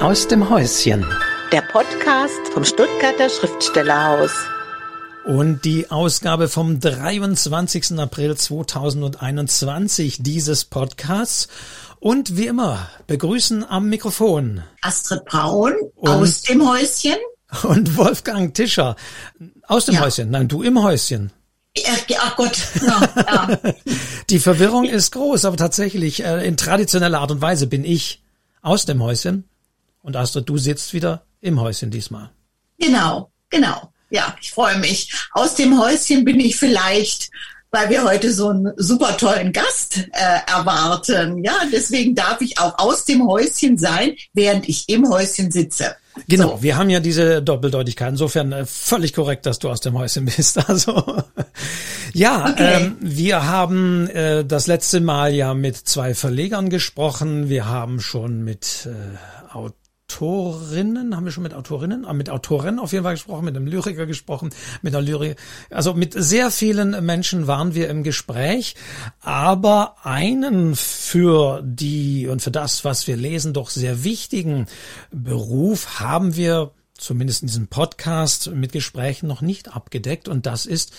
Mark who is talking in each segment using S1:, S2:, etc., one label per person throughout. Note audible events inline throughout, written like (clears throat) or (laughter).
S1: Aus dem Häuschen.
S2: Der Podcast vom Stuttgarter Schriftstellerhaus.
S1: Und die Ausgabe vom 23. April 2021 dieses Podcasts. Und wie immer begrüßen am Mikrofon
S3: Astrid Braun aus dem Häuschen.
S1: Und Wolfgang Tischer aus dem ja. Häuschen. Nein, du im Häuschen.
S3: Ach Gott. Ja, ja. (laughs)
S1: Die Verwirrung ist groß, aber tatsächlich äh, in traditioneller Art und Weise bin ich aus dem Häuschen und Astrid, du sitzt wieder im Häuschen diesmal.
S3: Genau, genau. Ja, ich freue mich. Aus dem Häuschen bin ich vielleicht, weil wir heute so einen super tollen Gast äh, erwarten. Ja, deswegen darf ich auch aus dem Häuschen sein, während ich im Häuschen sitze.
S1: Genau, so. wir haben ja diese Doppeldeutigkeit. Insofern äh, völlig korrekt, dass du aus dem Häuschen (laughs) bist. Also ja, okay. ähm, wir haben äh, das letzte Mal ja mit zwei Verlegern gesprochen. Wir haben schon mit äh, Autorinnen, haben wir schon mit Autorinnen, ah, mit Autoren auf jeden Fall gesprochen, mit einem Lyriker gesprochen, mit einer Lyrik, also mit sehr vielen Menschen waren wir im Gespräch, aber einen für die und für das, was wir lesen, doch sehr wichtigen Beruf haben wir zumindest in diesem Podcast mit Gesprächen noch nicht abgedeckt und das ist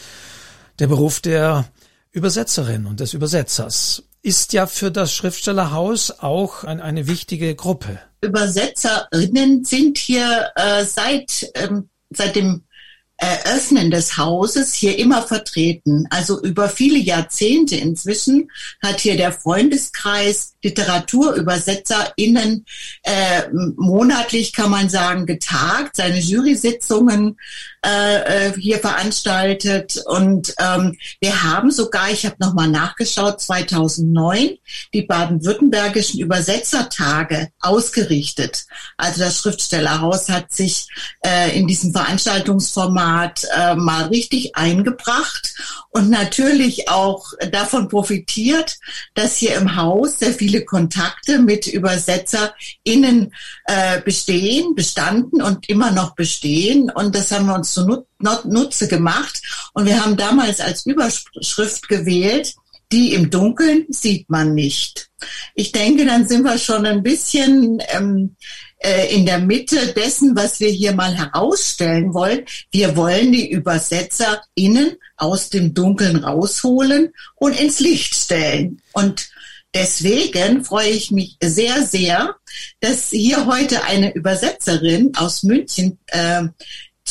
S1: der Beruf der Übersetzerin und des Übersetzers. Ist ja für das Schriftstellerhaus auch ein, eine wichtige Gruppe.
S3: Übersetzerinnen sind hier äh, seit, ähm, seit dem Eröffnen des Hauses hier immer vertreten. Also über viele Jahrzehnte inzwischen hat hier der Freundeskreis LiteraturübersetzerInnen äh, monatlich, kann man sagen, getagt, seine Jury-Sitzungen äh, äh, hier veranstaltet. Und ähm, wir haben sogar, ich habe nochmal nachgeschaut, 2009 die baden-württembergischen Übersetzertage ausgerichtet. Also das Schriftstellerhaus hat sich äh, in diesem Veranstaltungsformat Format äh, mal richtig eingebracht und natürlich auch davon profitiert, dass hier im Haus sehr viele Kontakte mit UbersetzerInnen äh, bestehen, bestanden und immer noch bestehen. Und das haben wir uns zu Nutze gemacht. Und wir haben damals als Überschrift gewählt, die im Dunkeln sieht man nicht. Ich denke, dann sind wir schon ein bisschen ähm, äh, in der Mitte dessen, was wir hier mal herausstellen wollen. Wir wollen die ÜbersetzerInnen aus dem Dunkeln rausholen und ins Licht stellen. Und deswegen freue ich mich sehr, sehr, dass hier heute eine Übersetzerin aus München äh,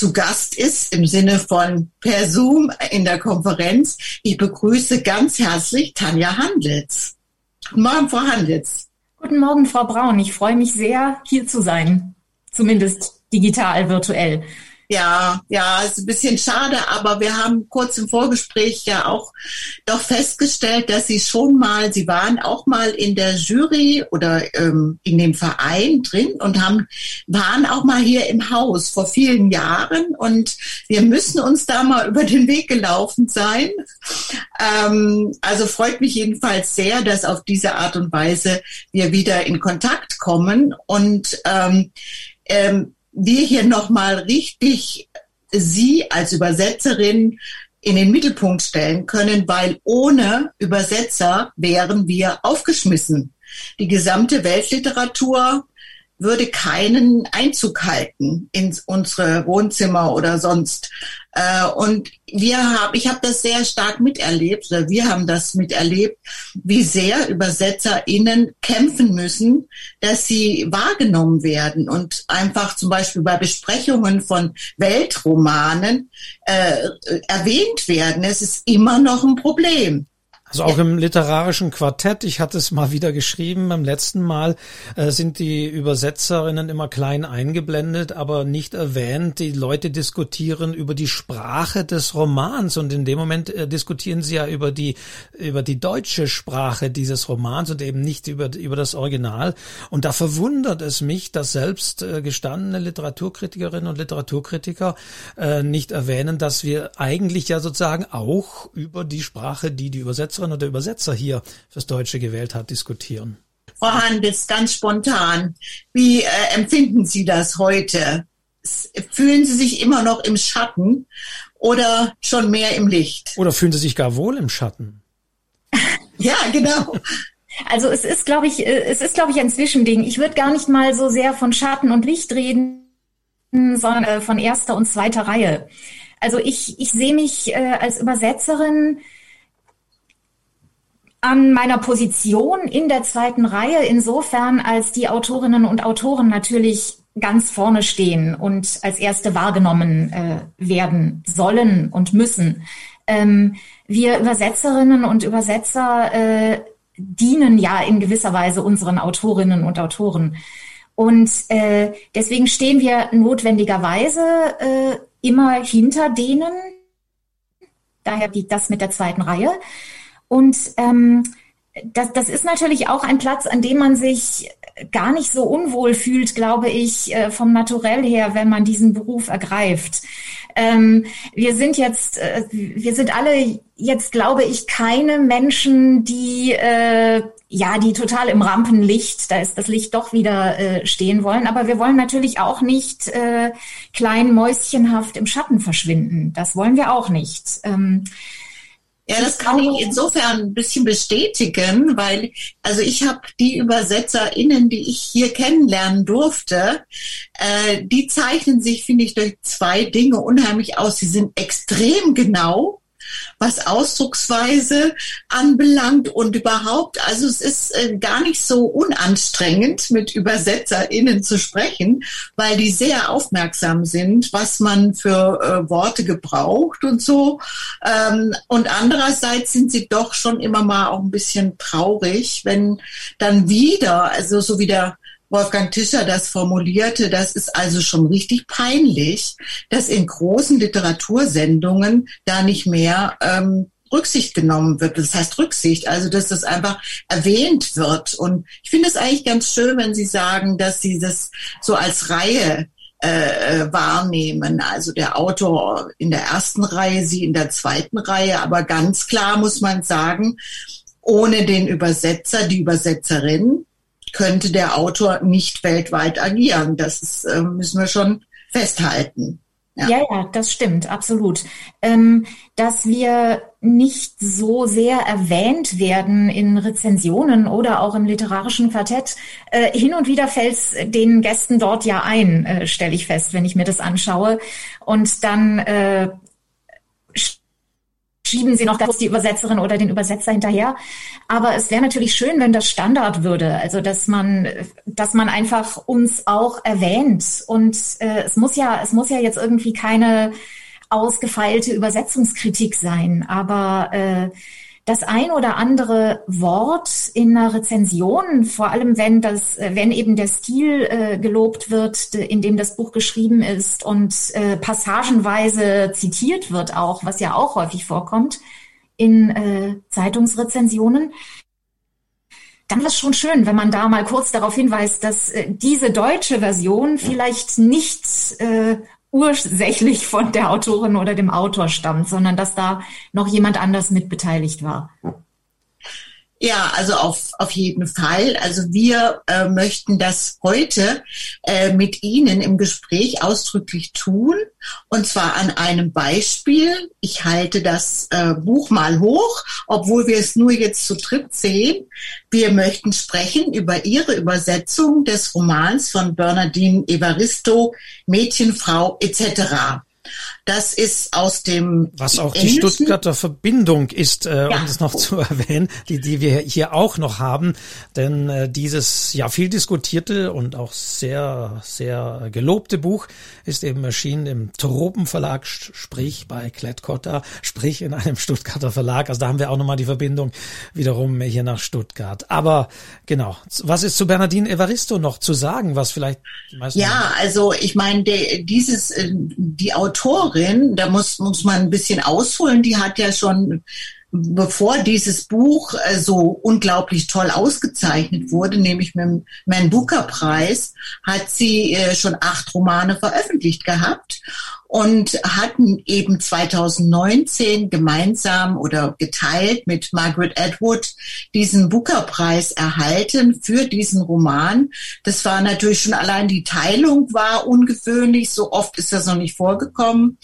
S3: zu Gast ist im Sinne von per Zoom in der Konferenz. Ich begrüße ganz herzlich Tanja Handels. Guten Morgen, Frau Handels.
S4: Guten Morgen, Frau Braun. Ich freue mich sehr, hier zu sein. Zumindest digital, virtuell.
S3: Ja, ja, ist ein bisschen schade, aber wir haben kurz im Vorgespräch ja auch doch festgestellt, dass Sie schon mal, Sie waren auch mal in der Jury oder ähm, in dem Verein drin und haben waren auch mal hier im Haus vor vielen Jahren und wir müssen uns da mal über den Weg gelaufen sein. Ähm, also freut mich jedenfalls sehr, dass auf diese Art und Weise wir wieder in Kontakt kommen und ähm, ähm, wir hier nochmal richtig Sie als Übersetzerin in den Mittelpunkt stellen können, weil ohne Übersetzer wären wir aufgeschmissen. Die gesamte Weltliteratur würde keinen Einzug halten in unsere Wohnzimmer oder sonst. Äh, und wir haben, ich habe das sehr stark miterlebt, oder wir haben das miterlebt, wie sehr ÜbersetzerInnen kämpfen müssen, dass sie wahrgenommen werden und einfach zum Beispiel bei Besprechungen von Weltromanen äh, erwähnt werden. Es ist immer noch ein Problem.
S1: Also auch im literarischen Quartett, ich hatte es mal wieder geschrieben, beim letzten Mal äh, sind die Übersetzerinnen immer klein eingeblendet, aber nicht erwähnt. Die Leute diskutieren über die Sprache des Romans und in dem Moment äh, diskutieren sie ja über die, über die deutsche Sprache dieses Romans und eben nicht über, über das Original. Und da verwundert es mich, dass selbst äh, gestandene Literaturkritikerinnen und Literaturkritiker äh, nicht erwähnen, dass wir eigentlich ja sozusagen auch über die Sprache, die die Übersetzer Übersetzerin oder Übersetzer hier fürs Deutsche gewählt hat, diskutieren.
S3: Frau Handels, ganz spontan, wie äh, empfinden Sie das heute? Fühlen Sie sich immer noch im Schatten oder schon mehr im Licht?
S1: Oder fühlen Sie sich gar wohl im Schatten? (laughs)
S3: ja, genau.
S4: Also es ist, glaube ich, äh, es ist, glaube ich, ein Zwischending. Ich würde gar nicht mal so sehr von Schatten und Licht reden, sondern äh, von erster und zweiter Reihe. Also ich, ich sehe mich äh, als Übersetzerin an meiner Position in der zweiten Reihe insofern, als die Autorinnen und Autoren natürlich ganz vorne stehen und als erste wahrgenommen äh, werden sollen und müssen. Ähm, wir Übersetzerinnen und Übersetzer äh, dienen ja in gewisser Weise unseren Autorinnen und Autoren. Und äh, deswegen stehen wir notwendigerweise äh, immer hinter denen. Daher liegt das mit der zweiten Reihe. Und ähm, das, das ist natürlich auch ein Platz, an dem man sich gar nicht so unwohl fühlt, glaube ich, äh, vom Naturell her, wenn man diesen Beruf ergreift. Ähm, wir sind jetzt, äh, wir sind alle jetzt, glaube ich, keine Menschen, die äh, ja, die total im Rampenlicht, da ist das Licht doch wieder äh, stehen wollen. Aber wir wollen natürlich auch nicht äh, klein mäuschenhaft im Schatten verschwinden. Das wollen wir auch nicht. Ähm,
S3: ja, das kann ich insofern ein bisschen bestätigen, weil also ich habe die ÜbersetzerInnen, die ich hier kennenlernen durfte, äh, die zeichnen sich, finde ich, durch zwei Dinge unheimlich aus. Sie sind extrem genau was Ausdrucksweise anbelangt und überhaupt. Also es ist äh, gar nicht so unanstrengend, mit ÜbersetzerInnen zu sprechen, weil die sehr aufmerksam sind, was man für äh, Worte gebraucht und so. Ähm, und andererseits sind sie doch schon immer mal auch ein bisschen traurig, wenn dann wieder, also so wie der Wolfgang Tischer das formulierte, das ist also schon richtig peinlich, dass in großen Literatursendungen da nicht mehr ähm, Rücksicht genommen wird. Das heißt Rücksicht, also dass das einfach erwähnt wird. Und ich finde es eigentlich ganz schön, wenn Sie sagen, dass Sie das so als Reihe äh, äh, wahrnehmen. Also der Autor in der ersten Reihe, Sie in der zweiten Reihe. Aber ganz klar muss man sagen, ohne den Übersetzer, die Übersetzerin, könnte der Autor nicht weltweit agieren. Das ist, äh, müssen wir schon festhalten.
S4: Ja. ja, ja, das stimmt, absolut. Ähm, dass wir nicht so sehr erwähnt werden in Rezensionen oder auch im literarischen Quartett. Äh, hin und wieder fällt es den Gästen dort ja ein, äh, stelle ich fest, wenn ich mir das anschaue. Und dann äh, schieben sie noch kurz die Übersetzerin oder den Übersetzer hinterher. Aber es wäre natürlich schön, wenn das Standard würde, also dass man, dass man einfach uns auch erwähnt. Und äh, es muss ja, es muss ja jetzt irgendwie keine ausgefeilte Übersetzungskritik sein, aber äh, das ein oder andere Wort in einer Rezension, vor allem wenn das, wenn eben der Stil äh, gelobt wird, in dem das Buch geschrieben ist und äh, passagenweise zitiert wird auch, was ja auch häufig vorkommt in äh, Zeitungsrezensionen, dann ist es schon schön, wenn man da mal kurz darauf hinweist, dass äh, diese deutsche Version vielleicht nicht äh, ursächlich von der Autorin oder dem Autor stammt, sondern dass da noch jemand anders mit beteiligt war.
S3: Ja, also auf, auf jeden Fall. Also wir äh, möchten das heute äh, mit Ihnen im Gespräch ausdrücklich tun. Und zwar an einem Beispiel. Ich halte das äh, Buch mal hoch, obwohl wir es nur jetzt zu dritt sehen. Wir möchten sprechen über Ihre Übersetzung des Romans von Bernardine Evaristo, Mädchen, Frau etc. Das ist aus dem.
S1: Was auch die Stuttgarter Verbindung ist, äh, ja. um das noch zu (laughs) erwähnen, die, die wir hier auch noch haben. Denn äh, dieses ja viel diskutierte und auch sehr, sehr gelobte Buch ist eben erschienen im Tropenverlag, sprich bei Klettkotter, sprich in einem Stuttgarter Verlag. Also da haben wir auch nochmal die Verbindung wiederum hier nach Stuttgart. Aber genau, was ist zu Bernardine Evaristo noch zu sagen, was vielleicht
S3: die meisten Ja, also ich meine, dieses, äh, die Autorin, da muss, muss man ein bisschen ausholen, die hat ja schon bevor dieses Buch äh, so unglaublich toll ausgezeichnet wurde, nämlich mit dem Man Booker Preis, hat sie äh, schon acht Romane veröffentlicht gehabt und hatten eben 2019 gemeinsam oder geteilt mit Margaret Atwood diesen Booker-Preis erhalten für diesen Roman. Das war natürlich schon allein die Teilung war ungewöhnlich, so oft ist das noch nicht vorgekommen.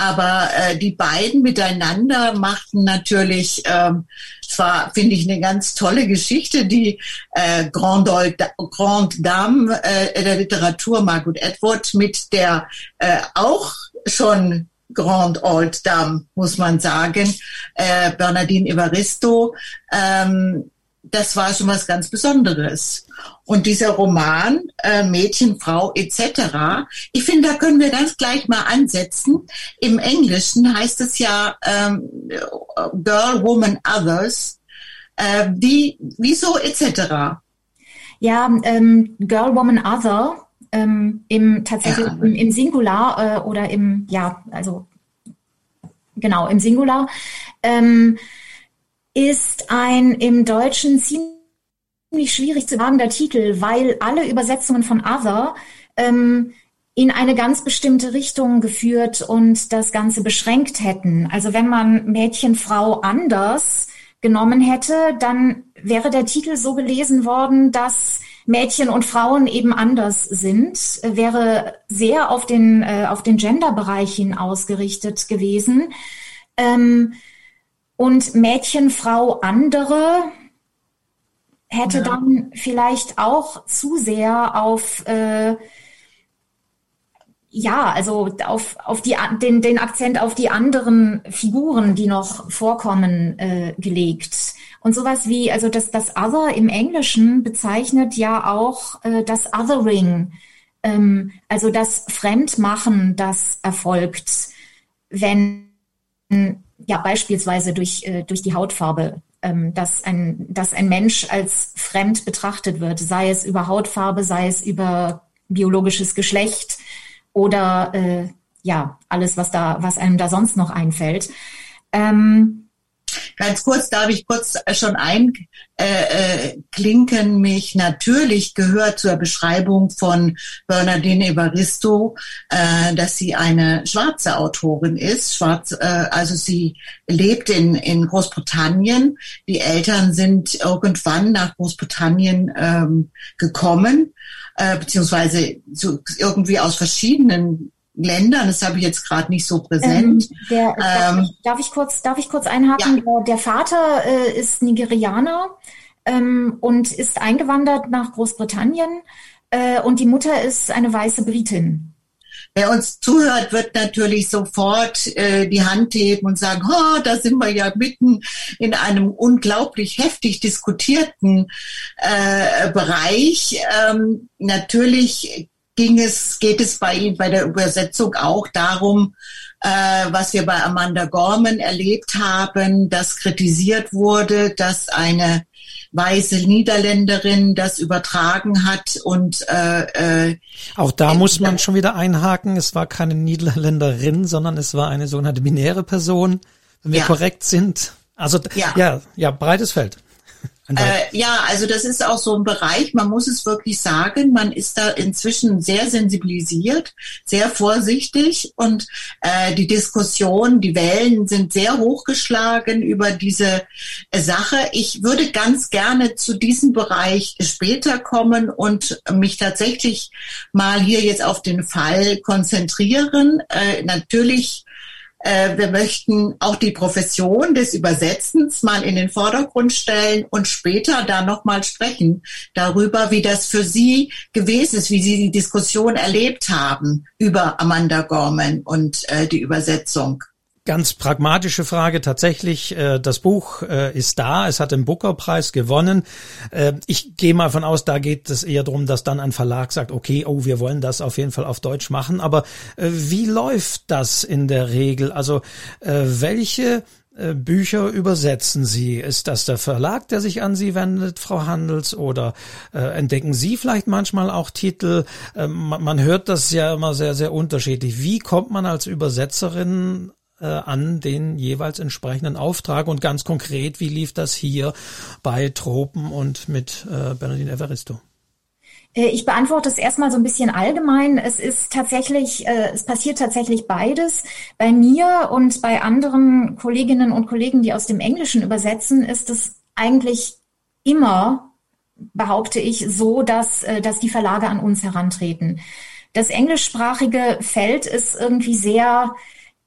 S3: Aber äh, die beiden miteinander machten natürlich ähm, zwar finde ich eine ganz tolle Geschichte, die äh, Grande, Grande Dame äh, der Literatur Margaret Edward mit der äh, auch schon Grand Old Dame, muss man sagen, äh, Bernardine Evaristo. Ähm, das war schon was ganz Besonderes. Und dieser Roman, äh, Mädchen, Frau etc., ich finde, da können wir ganz gleich mal ansetzen. Im Englischen heißt es ja ähm, Girl, Woman, Others. Äh, die, wieso etc.?
S4: Ja, ähm, Girl, Woman, Other ähm, im tatsächlich ja. im, im, Singular äh, oder im, ja, also genau, im Singular. Ähm, ist ein im Deutschen ziemlich schwierig zu sagender Titel, weil alle Übersetzungen von Other ähm, in eine ganz bestimmte Richtung geführt und das Ganze beschränkt hätten. Also wenn man Mädchen, Frau anders genommen hätte, dann wäre der Titel so gelesen worden, dass Mädchen und Frauen eben anders sind, wäre sehr auf den, äh, auf den Genderbereich hin ausgerichtet gewesen. Ähm, und Mädchen, Frau, andere hätte ja. dann vielleicht auch zu sehr auf äh, ja, also auf, auf die, den, den Akzent auf die anderen Figuren, die noch vorkommen, äh, gelegt. Und sowas wie, also das, das Other im Englischen bezeichnet ja auch äh, das Othering, ähm, also das Fremdmachen, das erfolgt, wenn ja beispielsweise durch, äh, durch die Hautfarbe, ähm, dass, ein, dass ein Mensch als fremd betrachtet wird, sei es über Hautfarbe, sei es über biologisches Geschlecht oder äh, ja, alles, was da, was einem da sonst noch einfällt. Ähm,
S3: Ganz kurz darf ich kurz schon einklinken. Äh, äh, mich natürlich gehört zur Beschreibung von Bernardine Evaristo, äh, dass sie eine schwarze Autorin ist. Schwarz, also sie lebt in, in Großbritannien. Die Eltern sind irgendwann nach Großbritannien ähm, gekommen, beziehungsweise irgendwie aus verschiedenen Ländern, das habe ich jetzt gerade nicht so präsent. Ähm,
S4: der, ähm, darf, ich kurz, darf ich kurz einhaken? Ja. Der Vater äh, ist Nigerianer ähm, und ist eingewandert nach Großbritannien äh, und die Mutter ist eine weiße Britin.
S3: Wer uns zuhört, wird natürlich sofort äh, die Hand heben und sagen, oh, da sind wir ja mitten in einem unglaublich heftig diskutierten äh, Bereich. Ähm, natürlich ging es, geht es bei, bei der Übersetzung auch darum, äh, was wir bei Amanda Gorman erlebt haben, dass kritisiert wurde, dass eine weiße Niederländerin das übertragen hat und äh,
S1: äh, auch da muss man schon wieder einhaken. Es war keine Niederländerin, sondern es war eine sogenannte binäre Person, wenn wir ja. korrekt sind. Also ja, ja, ja breites Feld.
S3: Äh, ja, also das ist auch so ein Bereich, man muss es wirklich sagen, man ist da inzwischen sehr sensibilisiert, sehr vorsichtig und äh, die Diskussion, die Wellen sind sehr hochgeschlagen über diese äh, Sache. Ich würde ganz gerne zu diesem Bereich später kommen und mich tatsächlich mal hier jetzt auf den Fall konzentrieren. Äh, natürlich wir möchten auch die Profession des Übersetzens mal in den Vordergrund stellen und später da nochmal sprechen darüber, wie das für Sie gewesen ist, wie Sie die Diskussion erlebt haben über Amanda Gorman und äh, die Übersetzung.
S1: Ganz pragmatische Frage. Tatsächlich, äh, das Buch äh, ist da. Es hat den Booker-Preis gewonnen. Äh, ich gehe mal von aus, da geht es eher darum, dass dann ein Verlag sagt, okay, oh, wir wollen das auf jeden Fall auf Deutsch machen. Aber äh, wie läuft das in der Regel? Also äh, welche äh, Bücher übersetzen Sie? Ist das der Verlag, der sich an Sie wendet, Frau Handels, oder äh, entdecken Sie vielleicht manchmal auch Titel? Äh, man, man hört das ja immer sehr, sehr unterschiedlich. Wie kommt man als Übersetzerin äh, an den jeweils entsprechenden Auftrag und ganz konkret, wie lief das hier bei Tropen und mit äh, Bernardine Evaristo?
S4: Äh, ich beantworte es erstmal so ein bisschen allgemein. Es ist tatsächlich, äh, es passiert tatsächlich beides. Bei mir und bei anderen Kolleginnen und Kollegen, die aus dem Englischen übersetzen, ist es eigentlich immer, behaupte ich, so, dass, äh, dass die Verlage an uns herantreten. Das englischsprachige Feld ist irgendwie sehr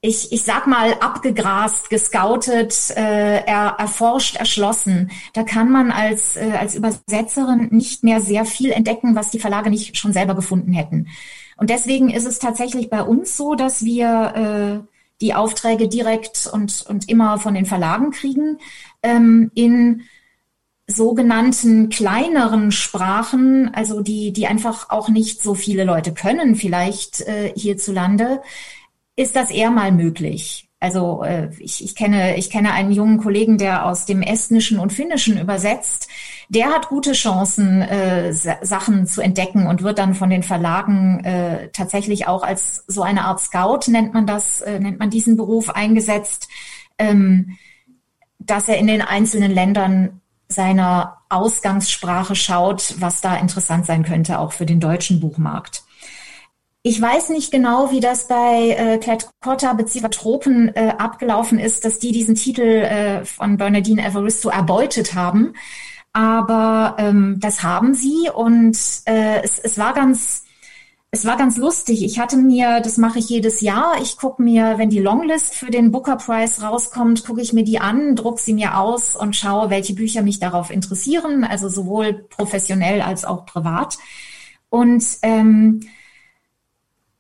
S4: ich, ich sag mal, abgegrast, gescoutet, äh, er, erforscht, erschlossen. Da kann man als, äh, als Übersetzerin nicht mehr sehr viel entdecken, was die Verlage nicht schon selber gefunden hätten. Und deswegen ist es tatsächlich bei uns so, dass wir äh, die Aufträge direkt und, und immer von den Verlagen kriegen. Ähm, in sogenannten kleineren Sprachen, also die, die einfach auch nicht so viele Leute können, vielleicht äh, hierzulande, ist das eher mal möglich. Also äh, ich, ich, kenne, ich kenne einen jungen Kollegen, der aus dem Estnischen und Finnischen übersetzt. Der hat gute Chancen, äh, Sachen zu entdecken und wird dann von den Verlagen äh, tatsächlich auch als so eine Art Scout, nennt man das, äh, nennt man diesen Beruf eingesetzt, ähm, dass er in den einzelnen Ländern seiner Ausgangssprache schaut, was da interessant sein könnte, auch für den deutschen Buchmarkt. Ich weiß nicht genau, wie das bei äh, Klett-Cotta bzw. Tropen äh, abgelaufen ist, dass die diesen Titel äh, von Bernadine Evaristo erbeutet haben. Aber ähm, das haben sie und äh, es, es war ganz es war ganz lustig. Ich hatte mir, das mache ich jedes Jahr, ich gucke mir, wenn die Longlist für den Booker Prize rauskommt, gucke ich mir die an, druck sie mir aus und schaue, welche Bücher mich darauf interessieren, also sowohl professionell als auch privat. Und ähm,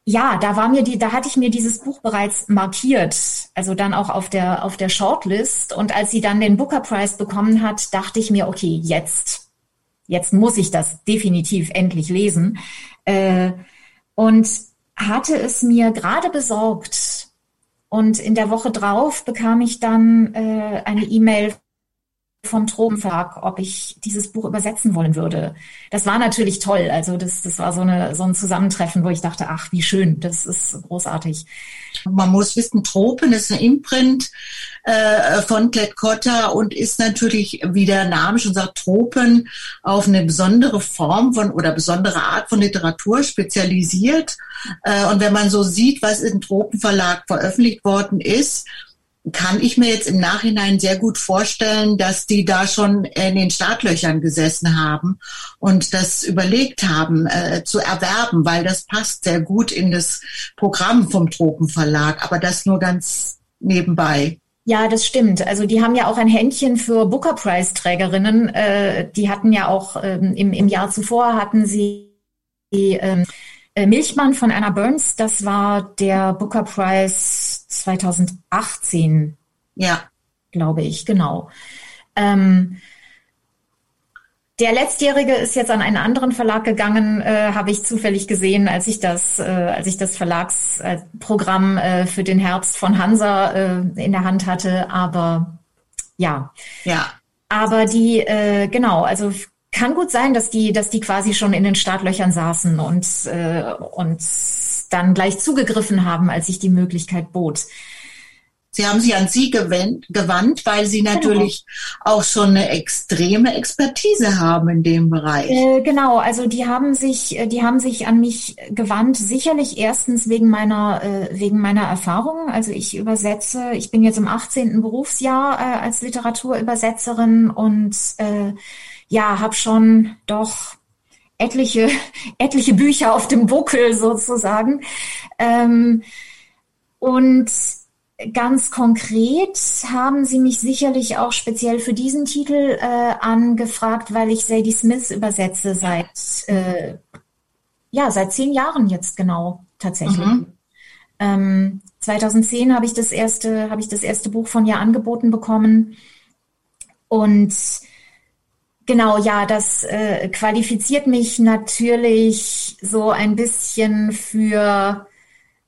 S4: ja, da war mir die, da hatte ich mir dieses Buch bereits markiert, also dann auch auf der auf der Shortlist. Und als sie dann den Booker Prize bekommen hat, dachte ich mir, okay, jetzt, jetzt muss ich das definitiv endlich lesen. Äh, und hatte es mir gerade besorgt. Und in der Woche drauf bekam ich dann äh, eine E-Mail vom Tropenverlag, ob ich dieses Buch übersetzen wollen würde. Das war natürlich toll. Also das, das war so, eine, so ein Zusammentreffen, wo ich dachte, ach, wie schön, das ist großartig.
S3: Man muss wissen, Tropen ist ein Imprint äh, von Klett-Cotta und ist natürlich, wie der Name schon sagt, Tropen auf eine besondere Form von oder besondere Art von Literatur spezialisiert. Äh, und wenn man so sieht, was im Tropenverlag veröffentlicht worden ist, kann ich mir jetzt im Nachhinein sehr gut vorstellen, dass die da schon in den Startlöchern gesessen haben und das überlegt haben äh, zu erwerben, weil das passt sehr gut in das Programm vom Tropenverlag, aber das nur ganz nebenbei.
S4: Ja, das stimmt. Also die haben ja auch ein Händchen für Booker Prize Trägerinnen. Äh, die hatten ja auch ähm, im, im Jahr zuvor hatten sie die ähm, äh, Milchmann von Anna Burns, das war der Booker Prize 2018.
S3: Ja.
S4: Glaube ich, genau. Ähm, der letztjährige ist jetzt an einen anderen Verlag gegangen, äh, habe ich zufällig gesehen, als ich das, äh, als ich das Verlagsprogramm äh, für den Herbst von Hansa äh, in der Hand hatte. Aber ja.
S3: Ja.
S4: Aber die, äh, genau, also kann gut sein, dass die, dass die quasi schon in den Startlöchern saßen und, äh, und dann gleich zugegriffen haben, als sich die Möglichkeit bot.
S3: Sie haben sich an Sie gewandt, gewandt weil Sie genau. natürlich genau. auch schon eine extreme Expertise haben in dem Bereich.
S4: Äh, genau, also die haben sich, äh, die haben sich an mich gewandt. Sicherlich erstens wegen meiner, äh, wegen meiner Erfahrung. Also ich übersetze, ich bin jetzt im 18. Berufsjahr äh, als Literaturübersetzerin und äh, ja, habe schon doch etliche, (laughs) etliche Bücher auf dem Buckel sozusagen. Ähm, und ganz konkret haben Sie mich sicherlich auch speziell für diesen Titel äh, angefragt, weil ich Sadie Smith übersetze seit äh, ja seit zehn Jahren jetzt genau tatsächlich. Mhm. Ähm, 2010 habe ich das erste habe ich das erste Buch von ihr angeboten bekommen und Genau, ja, das äh, qualifiziert mich natürlich so ein bisschen für,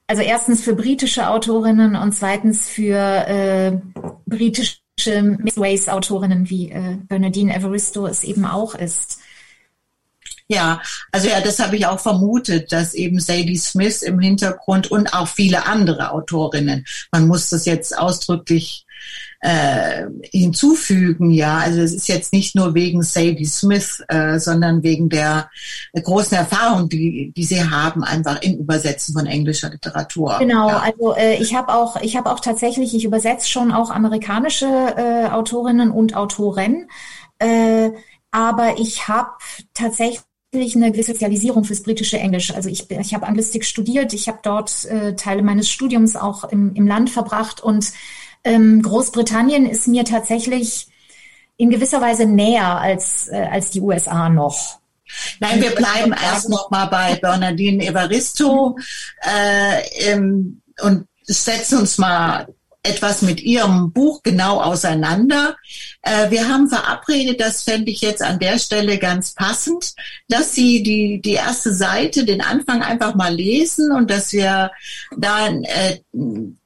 S4: also erstens für britische Autorinnen und zweitens für äh, britische Mixed-Ways-Autorinnen, wie äh, Bernadine Evaristo es eben auch ist.
S3: Ja, also ja, das habe ich auch vermutet, dass eben Sadie Smith im Hintergrund und auch viele andere Autorinnen, man muss das jetzt ausdrücklich äh, hinzufügen, ja. Also es ist jetzt nicht nur wegen Sadie Smith, äh, sondern wegen der großen Erfahrung, die, die sie haben, einfach im Übersetzen von englischer Literatur.
S4: Genau, ja. also äh, ich habe auch, ich habe auch tatsächlich, ich übersetze schon auch amerikanische äh, Autorinnen und Autoren, äh, aber ich habe tatsächlich eine gewisse Sozialisierung fürs britische Englisch. Also ich, ich habe Anglistik studiert, ich habe dort äh, Teile meines Studiums auch im, im Land verbracht und ähm, Großbritannien ist mir tatsächlich in gewisser Weise näher als, äh, als die USA noch.
S3: Nein, wir bleiben erst noch mal bei (laughs) Bernardine Evaristo äh, im, und setzen uns mal etwas mit Ihrem Buch genau auseinander. Äh, wir haben verabredet, das fände ich jetzt an der Stelle ganz passend, dass Sie die, die erste Seite, den Anfang einfach mal lesen und dass wir dann äh,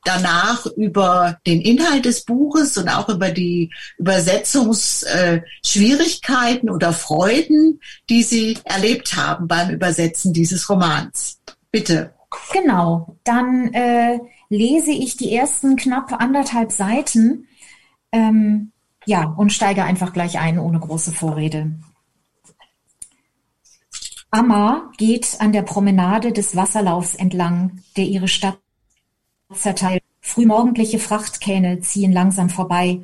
S3: danach über den Inhalt des Buches und auch über die Übersetzungsschwierigkeiten äh, oder Freuden, die Sie erlebt haben beim Übersetzen dieses Romans. Bitte.
S4: Genau, dann äh, lese ich die ersten knapp anderthalb Seiten ähm, ja, und steige einfach gleich ein ohne große Vorrede. Amma geht an der Promenade des Wasserlaufs entlang, der ihre Stadt zerteilt. Frühmorgendliche Frachtkähne ziehen langsam vorbei.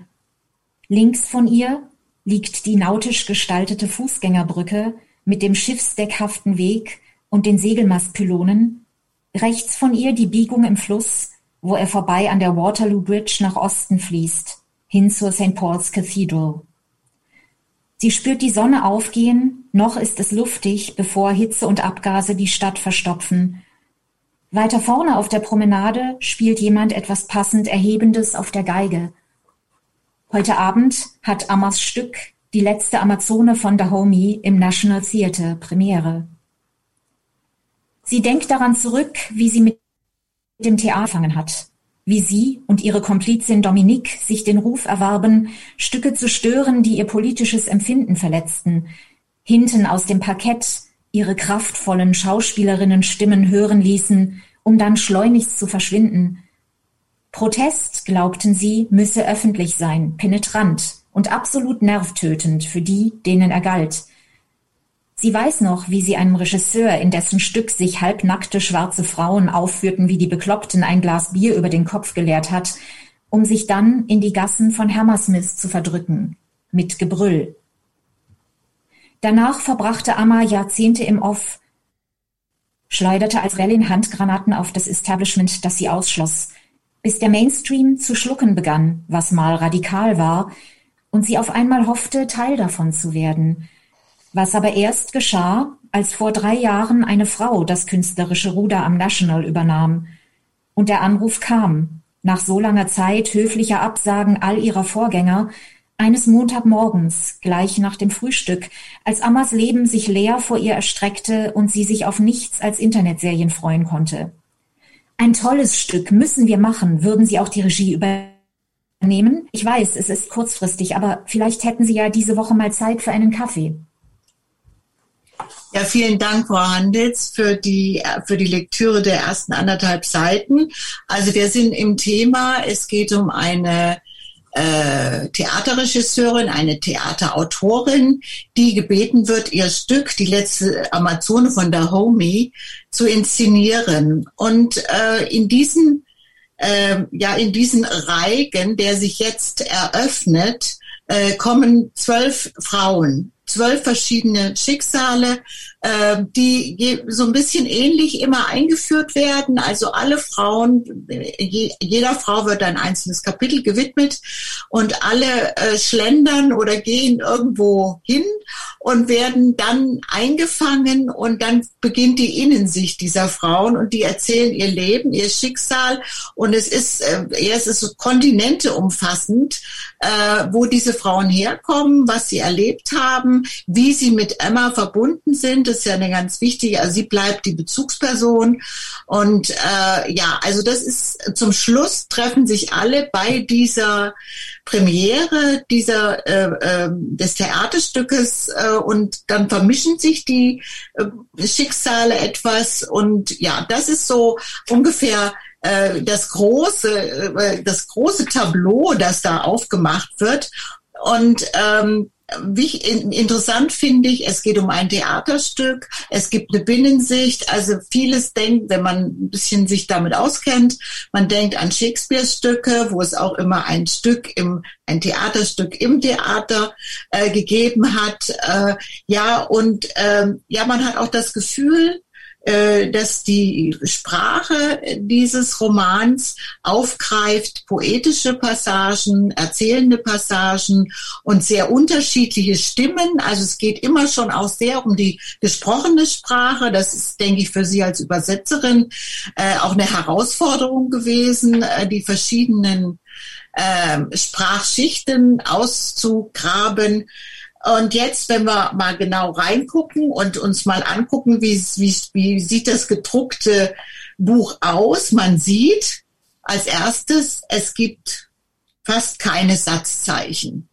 S4: Links von ihr liegt die nautisch gestaltete Fußgängerbrücke mit dem schiffsdeckhaften Weg und den Segelmastpylonen. Rechts von ihr die Biegung im Fluss, wo er vorbei an der Waterloo Bridge nach Osten fließt, hin zur St. Paul's Cathedral. Sie spürt die Sonne aufgehen, noch ist es luftig, bevor Hitze und Abgase die Stadt verstopfen. Weiter vorne auf der Promenade spielt jemand etwas passend Erhebendes auf der Geige. Heute Abend hat Ammas Stück Die letzte Amazone von Dahomey im National Theatre Premiere. Sie denkt daran zurück, wie sie mit dem Theater angefangen hat, wie sie und ihre Komplizin Dominique sich den Ruf erwarben, Stücke zu stören, die ihr politisches Empfinden verletzten, hinten aus dem Parkett ihre kraftvollen Schauspielerinnenstimmen hören ließen, um dann schleunigst zu verschwinden. Protest, glaubten sie, müsse öffentlich sein, penetrant und absolut nervtötend für die, denen er galt, Sie weiß noch, wie sie einem Regisseur, in dessen Stück sich halbnackte schwarze Frauen aufführten wie die Bekloppten, ein Glas Bier über den Kopf geleert hat, um sich dann in die Gassen von Hammersmith zu verdrücken, mit Gebrüll. Danach verbrachte Amma Jahrzehnte im Off, schleuderte als Rellin Handgranaten auf das Establishment, das sie ausschloss, bis der Mainstream zu schlucken begann, was mal radikal war, und sie auf einmal hoffte, Teil davon zu werden – was aber erst geschah, als vor drei Jahren eine Frau das künstlerische Ruder am National übernahm. Und der Anruf kam, nach so langer Zeit höflicher Absagen all ihrer Vorgänger, eines Montagmorgens, gleich nach dem Frühstück, als Ammas Leben sich leer vor ihr erstreckte und sie sich auf nichts als Internetserien freuen konnte. Ein tolles Stück müssen wir machen, würden Sie auch die Regie übernehmen? Ich weiß, es ist kurzfristig, aber vielleicht hätten Sie ja diese Woche mal Zeit für einen Kaffee.
S3: Ja, vielen Dank, Frau Handels, für die, für die Lektüre der ersten anderthalb Seiten. Also wir sind im Thema, es geht um eine äh, Theaterregisseurin, eine Theaterautorin, die gebeten wird, ihr Stück, die letzte Amazone von Dahomey, zu inszenieren. Und äh, in diesen, äh, ja, in diesen Reigen, der sich jetzt eröffnet, äh, kommen zwölf Frauen zwölf verschiedene Schicksale, äh, die so ein bisschen ähnlich immer eingeführt werden. Also alle Frauen, je, jeder Frau wird ein einzelnes Kapitel gewidmet und alle äh, schlendern oder gehen irgendwo hin und werden dann eingefangen und dann beginnt die Innensicht dieser Frauen und die erzählen ihr Leben, ihr Schicksal und es ist, äh, ja, es ist so Kontinente umfassend, äh, wo diese Frauen herkommen, was sie erlebt haben, wie sie mit Emma verbunden sind. Das ist ja eine ganz wichtige, also sie bleibt die Bezugsperson. Und äh, ja, also das ist zum Schluss treffen sich alle bei dieser Premiere dieser äh, äh, des Theaterstückes äh, und dann vermischen sich die äh, Schicksale etwas und ja, das ist so ungefähr äh, das große, äh, das große Tableau, das da aufgemacht wird. Und ähm, interessant finde ich, es geht um ein Theaterstück, es gibt eine Binnensicht, also vieles denkt, wenn man ein bisschen sich damit auskennt, man denkt an Shakespeare-Stücke, wo es auch immer ein Stück im, ein Theaterstück im Theater äh, gegeben hat, äh, ja, und äh, ja, man hat auch das Gefühl, dass die Sprache dieses Romans aufgreift poetische Passagen, erzählende Passagen und sehr unterschiedliche Stimmen. Also es geht immer schon auch sehr um die gesprochene Sprache. Das ist, denke ich, für Sie als Übersetzerin äh, auch eine Herausforderung gewesen, äh, die verschiedenen äh, Sprachschichten auszugraben. Und jetzt, wenn wir mal genau reingucken und uns mal angucken, wie, wie, wie sieht das gedruckte Buch aus? Man sieht als erstes, es gibt fast keine Satzzeichen.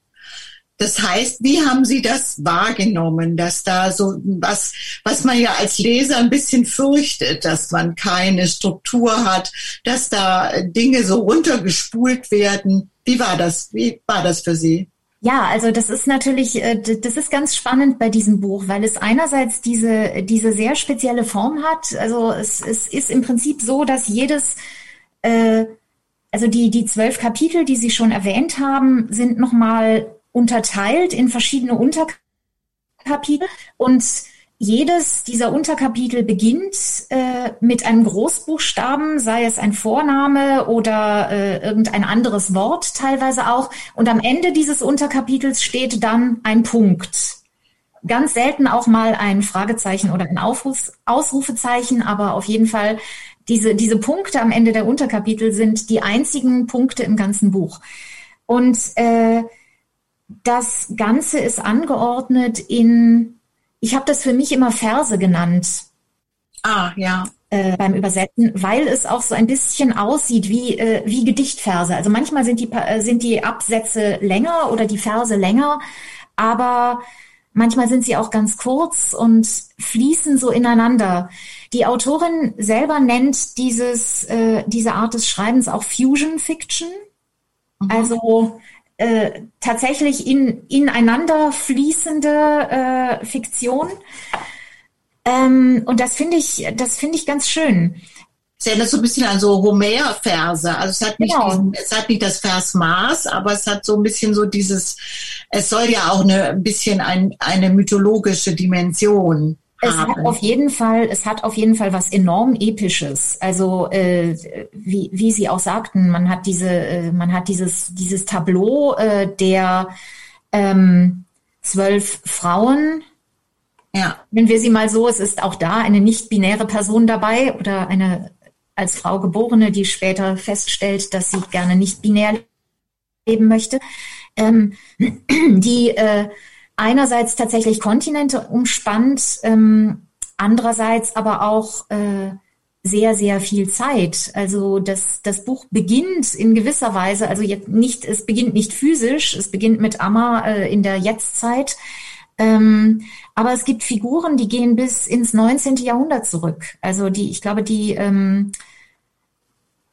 S3: Das heißt, wie haben Sie das wahrgenommen, dass da so was, was man ja als Leser ein bisschen fürchtet, dass man keine Struktur hat, dass da Dinge so runtergespult werden? Wie war das? Wie war das für Sie?
S4: Ja, also das ist natürlich, äh, das ist ganz spannend bei diesem Buch, weil es einerseits diese, diese sehr spezielle Form hat. Also es, es ist im Prinzip so, dass jedes, äh, also die, die zwölf Kapitel, die Sie schon erwähnt haben, sind nochmal unterteilt in verschiedene Unterkapitel und jedes dieser Unterkapitel beginnt äh, mit einem Großbuchstaben, sei es ein Vorname oder äh, irgendein anderes Wort teilweise auch. Und am Ende dieses Unterkapitels steht dann ein Punkt. Ganz selten auch mal ein Fragezeichen oder ein Aufruf, Ausrufezeichen, aber auf jeden Fall diese, diese Punkte am Ende der Unterkapitel sind die einzigen Punkte im ganzen Buch. Und äh, das Ganze ist angeordnet in ich habe das für mich immer Verse genannt.
S3: Ah, ja.
S4: Äh, beim Übersetzen, weil es auch so ein bisschen aussieht wie, äh, wie Gedichtverse. Also manchmal sind die, äh, sind die Absätze länger oder die Verse länger, aber manchmal sind sie auch ganz kurz und fließen so ineinander. Die Autorin selber nennt dieses, äh, diese Art des Schreibens auch Fusion Fiction. Mhm. Also äh, tatsächlich in, ineinander fließende äh, Fiktion. Ähm, und das finde ich, das finde ich ganz schön.
S3: Es erinnert so ein bisschen an so Homer-Verse. Also es hat nicht, genau. diesen, es hat nicht das Versmaß, aber es hat so ein bisschen so dieses, es soll ja auch eine, ein bisschen ein, eine mythologische Dimension
S4: es hat auf jeden Fall, es hat auf jeden Fall was enorm episches. Also äh, wie, wie Sie auch sagten, man hat diese, äh, man hat dieses dieses Tableau äh, der ähm, zwölf Frauen. Ja. Wenn wir sie mal so, es ist auch da eine nicht-binäre Person dabei oder eine als Frau geborene, die später feststellt, dass sie gerne nicht binär leben möchte. Ähm, (clears throat) die äh, einerseits tatsächlich Kontinente umspannt, ähm, andererseits aber auch äh, sehr, sehr viel Zeit. Also das, das Buch beginnt in gewisser Weise, also jetzt nicht, es beginnt nicht physisch, es beginnt mit Amma äh, in der Jetztzeit. Ähm, aber es gibt Figuren, die gehen bis ins 19. Jahrhundert zurück. Also die, ich glaube, die, ähm,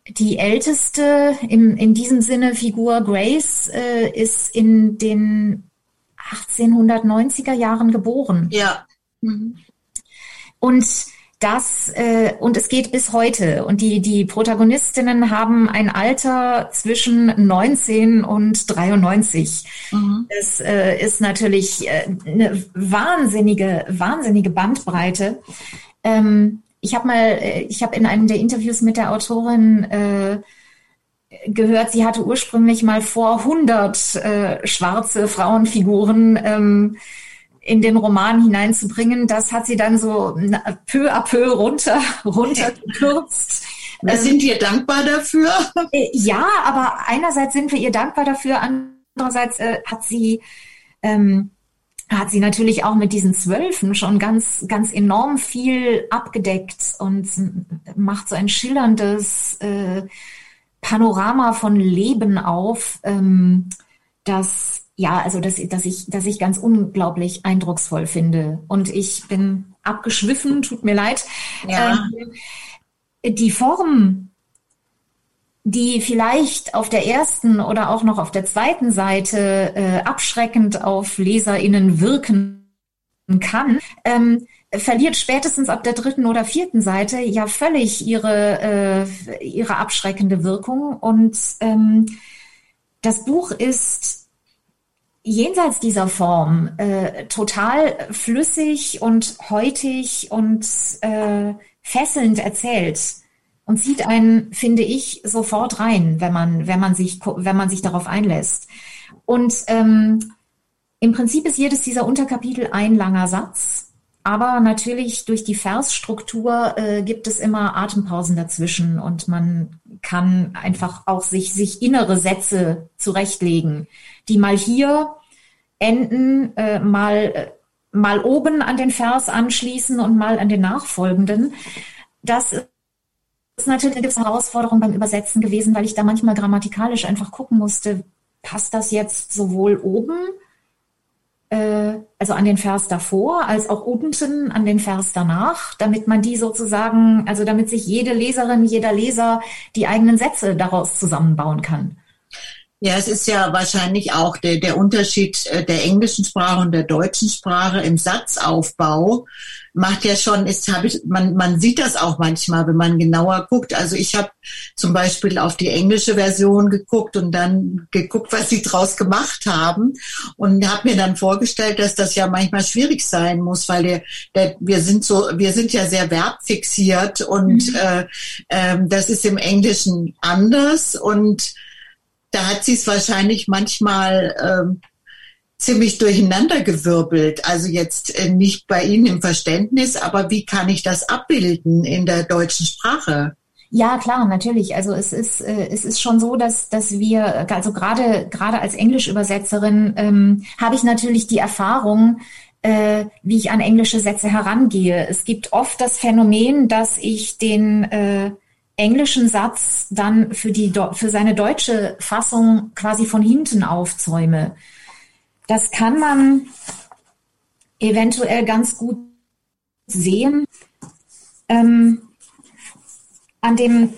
S4: die älteste im, in diesem Sinne Figur Grace äh, ist in den 1890er Jahren geboren.
S3: Ja. Mhm.
S4: Und das äh, und es geht bis heute und die die Protagonistinnen haben ein Alter zwischen 19 und 93. Mhm. Das äh, ist natürlich äh, eine wahnsinnige wahnsinnige Bandbreite. Ähm, ich habe mal äh, ich habe in einem der Interviews mit der Autorin äh, gehört, sie hatte ursprünglich mal vor 100 äh, schwarze Frauenfiguren ähm, in den Roman hineinzubringen. Das hat sie dann so peu à peu runter, (laughs) runtergekürzt. (laughs)
S3: Ähm, sind wir dankbar dafür? (laughs)
S4: Äh, ja, aber einerseits sind wir ihr dankbar dafür, andererseits äh, hat sie ähm, hat sie natürlich auch mit diesen Zwölfen schon ganz, ganz enorm viel abgedeckt und macht so ein schillerndes äh, Panorama von Leben auf, ähm, das ja, also dass, dass ich, dass ich ganz unglaublich eindrucksvoll finde. Und ich bin abgeschwiffen, tut mir leid. Ja. Ähm, die Form die vielleicht auf der ersten oder auch noch auf der zweiten Seite äh, abschreckend auf LeserInnen wirken kann, ähm, verliert spätestens ab der dritten oder vierten Seite ja völlig ihre, äh, ihre abschreckende Wirkung. Und ähm, das Buch ist jenseits dieser Form äh, total flüssig und heutig und äh, fesselnd erzählt und zieht einen, finde ich, sofort rein, wenn man, wenn man sich, wenn man sich darauf einlässt. Und ähm, im Prinzip ist jedes dieser Unterkapitel ein langer Satz, aber natürlich durch die Versstruktur äh, gibt es immer Atempausen dazwischen und man kann einfach auch sich, sich innere Sätze zurechtlegen, die mal hier enden, äh, mal, äh, mal oben an den Vers anschließen und mal an den nachfolgenden. Das ist natürlich eine Herausforderung beim Übersetzen gewesen, weil ich da manchmal grammatikalisch einfach gucken musste, passt das jetzt sowohl oben, also an den Vers davor, als auch unten an den Vers danach, damit man die sozusagen, also damit sich jede Leserin, jeder Leser die eigenen Sätze daraus zusammenbauen kann.
S3: Ja, es ist ja wahrscheinlich auch der, der Unterschied äh, der englischen Sprache und der deutschen Sprache im Satzaufbau macht ja schon, ist, hab ich, man, man sieht das auch manchmal, wenn man genauer guckt. Also ich habe zum Beispiel auf die englische Version geguckt und dann geguckt, was sie draus gemacht haben und habe mir dann vorgestellt, dass das ja manchmal schwierig sein muss, weil der, der, wir sind so, wir sind ja sehr verbfixiert und mhm. äh, äh, das ist im Englischen anders und da hat sie es wahrscheinlich manchmal ähm, ziemlich durcheinandergewirbelt. Also jetzt äh, nicht bei Ihnen im Verständnis, aber wie kann ich das abbilden in der deutschen Sprache?
S4: Ja, klar, natürlich. Also es ist äh, es ist schon so, dass dass wir also gerade gerade als Englischübersetzerin ähm, habe ich natürlich die Erfahrung, äh, wie ich an englische Sätze herangehe. Es gibt oft das Phänomen, dass ich den äh, englischen Satz dann für, die, für seine deutsche Fassung quasi von hinten aufzäume. Das kann man eventuell ganz gut sehen. Ähm, an dem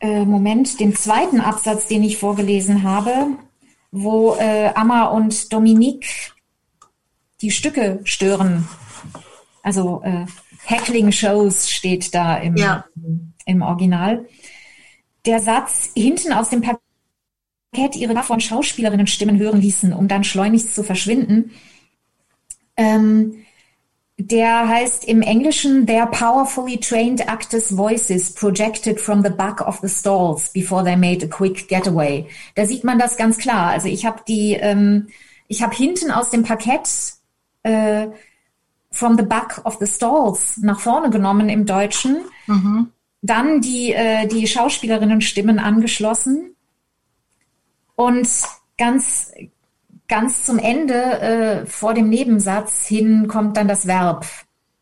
S4: äh, Moment, dem zweiten Absatz, den ich vorgelesen habe, wo äh, Amma und Dominique die Stücke stören. Also äh, Heckling-Shows steht da im, ja. im Original. Der Satz hinten aus dem Parkett ihre von Schauspielerinnen Stimmen hören ließen, um dann schleunigst zu verschwinden. Ähm, der heißt im Englischen Their powerfully trained actors' voices projected from the back of the stalls before they made a quick getaway. Da sieht man das ganz klar. Also ich habe die, ähm, ich habe hinten aus dem Parkett äh, from the back of the stalls nach vorne genommen im Deutschen. Mhm. Dann die, äh, die Schauspielerinnen-Stimmen angeschlossen. Und ganz, ganz zum Ende äh, vor dem Nebensatz hin kommt dann das Verb,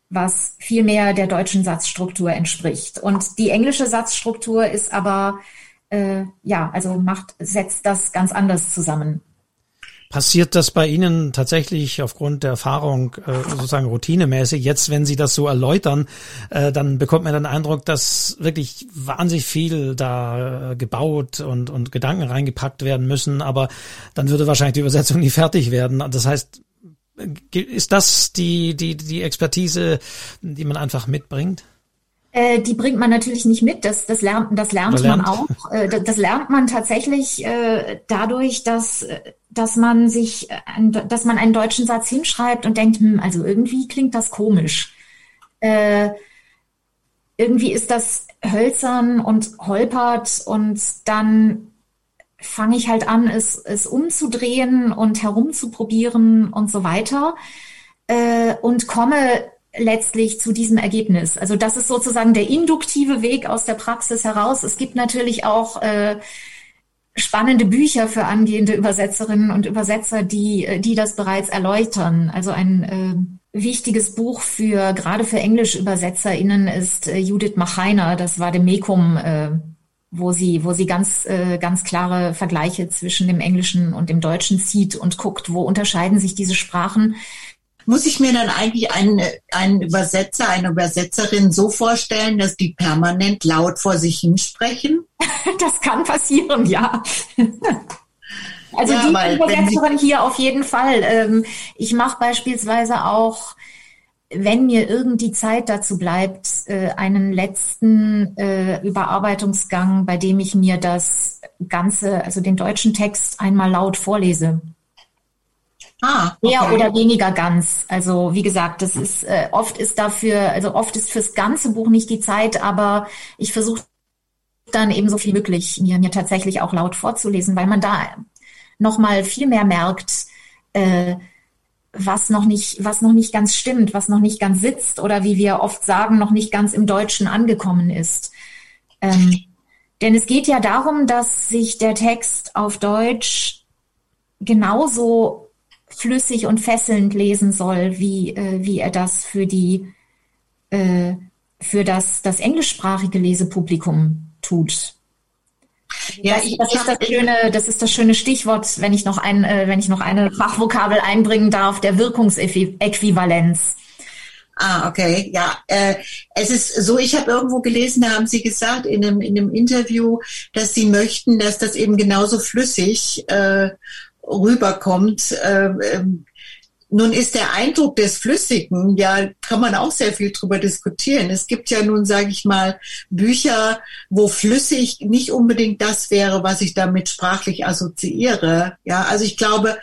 S4: was viel mehr der deutschen Satzstruktur entspricht. Und die englische Satzstruktur ist aber, äh, ja, also macht, setzt das ganz anders zusammen.
S1: Passiert das bei Ihnen tatsächlich aufgrund der Erfahrung äh, sozusagen routinemäßig? Jetzt, wenn Sie das so erläutern, äh, dann bekommt man den Eindruck, dass wirklich wahnsinnig viel da äh, gebaut und, und Gedanken reingepackt werden müssen, aber dann würde wahrscheinlich die Übersetzung (laughs) nie fertig werden. Das heißt, ist das die, die, die Expertise, die man einfach mitbringt?
S4: Äh, die bringt man natürlich nicht mit. Das, das lernt, das lernt, lernt. man auch. Äh, das, das, lernt man tatsächlich äh, dadurch, dass, dass man sich, dass man einen deutschen Satz hinschreibt und denkt, hm, also irgendwie klingt das komisch. Äh, irgendwie ist das hölzern und holpert und dann fange ich halt an, es, es umzudrehen und herumzuprobieren und so weiter äh, und komme letztlich zu diesem Ergebnis. Also das ist sozusagen der induktive Weg aus der Praxis heraus. Es gibt natürlich auch äh, spannende Bücher für angehende Übersetzerinnen und Übersetzer, die, äh, die das bereits erläutern. Also ein äh, wichtiges Buch für gerade für EnglischübersetzerInnen ist äh, Judith Machainer, das war dem Mekum, äh, wo sie, wo sie ganz, äh, ganz klare Vergleiche zwischen dem Englischen und dem Deutschen zieht und guckt, wo unterscheiden sich diese Sprachen
S3: Muss ich mir dann eigentlich einen, einen Übersetzer, eine Übersetzerin so vorstellen, dass die permanent laut vor sich hinsprechen? (laughs)
S4: Das kann passieren, ja. (laughs) Also ja, die Übersetzerin hier auf jeden Fall. Ähm, ich mache beispielsweise auch, wenn mir irgend die Zeit dazu bleibt, äh, einen letzten äh, Überarbeitungsgang, bei dem ich mir das Ganze, also den deutschen Text einmal laut vorlese. Ah, okay. Mehr oder weniger ganz. Also wie gesagt, das ist äh, oft ist dafür, also oft ist fürs ganze Buch nicht die Zeit, aber ich versuche dann eben so viel möglich mir mir tatsächlich auch laut vorzulesen, weil man da noch mal viel mehr merkt, äh, was noch nicht was noch nicht ganz stimmt, was noch nicht ganz sitzt oder wie wir oft sagen, noch nicht ganz im Deutschen angekommen ist. Ähm, denn es geht ja darum, dass sich der Text auf Deutsch genauso flüssig und fesselnd lesen soll, wie, äh, wie er das für die äh, für das, das englischsprachige Lesepublikum tut. Ja, das, ich, das ist das schöne, das ist das schöne Stichwort, wenn ich noch ein, äh, wenn ich noch eine Fachvokabel einbringen darf, der Wirkungsäquivalenz.
S3: Ah, okay, ja. Äh, es ist so, ich habe irgendwo gelesen, da haben Sie gesagt in einem, in einem Interview, dass Sie möchten, dass das eben genauso flüssig äh, rüberkommt. Äh, ähm, nun ist der Eindruck des Flüssigen, ja, kann man auch sehr viel drüber diskutieren. Es gibt ja nun, sage ich mal, Bücher, wo flüssig nicht unbedingt das wäre, was ich damit sprachlich assoziiere. Ja, also ich glaube,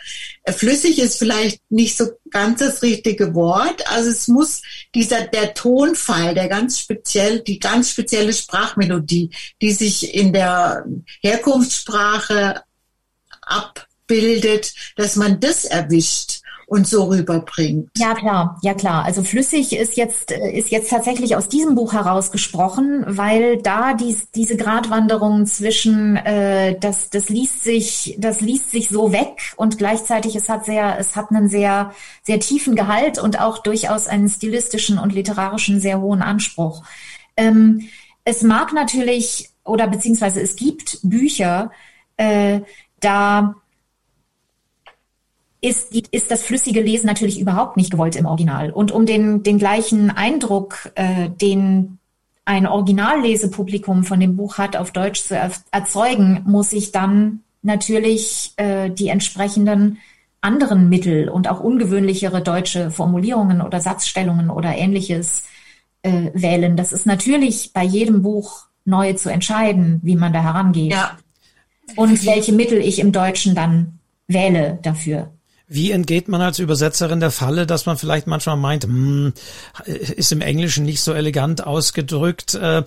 S3: flüssig ist vielleicht nicht so ganz das richtige Wort. Also es muss dieser, der Tonfall, der ganz speziell, die ganz spezielle Sprachmelodie, die sich in der Herkunftssprache ab bildet, dass man das erwischt und so rüberbringt.
S4: Ja klar, ja klar. Also flüssig ist jetzt ist jetzt tatsächlich aus diesem Buch herausgesprochen, weil da dies, diese Gratwanderung zwischen äh, das das liest sich das liest sich so weg und gleichzeitig es hat sehr es hat einen sehr sehr tiefen Gehalt und auch durchaus einen stilistischen und literarischen sehr hohen Anspruch. Ähm, es mag natürlich oder beziehungsweise es gibt Bücher, äh, da ist, ist das flüssige Lesen natürlich überhaupt nicht gewollt im Original. Und um den, den gleichen Eindruck, äh, den ein Originallesepublikum von dem Buch hat, auf Deutsch zu erzeugen, muss ich dann natürlich äh, die entsprechenden anderen Mittel und auch ungewöhnlichere deutsche Formulierungen oder Satzstellungen oder ähnliches äh, wählen. Das ist natürlich bei jedem Buch neu zu entscheiden, wie man da herangeht. Ja. Und welche Mittel ich im Deutschen dann wähle dafür.
S1: Wie entgeht man als Übersetzerin der Falle, dass man vielleicht manchmal meint, hm, ist im Englischen nicht so elegant ausgedrückt, äh,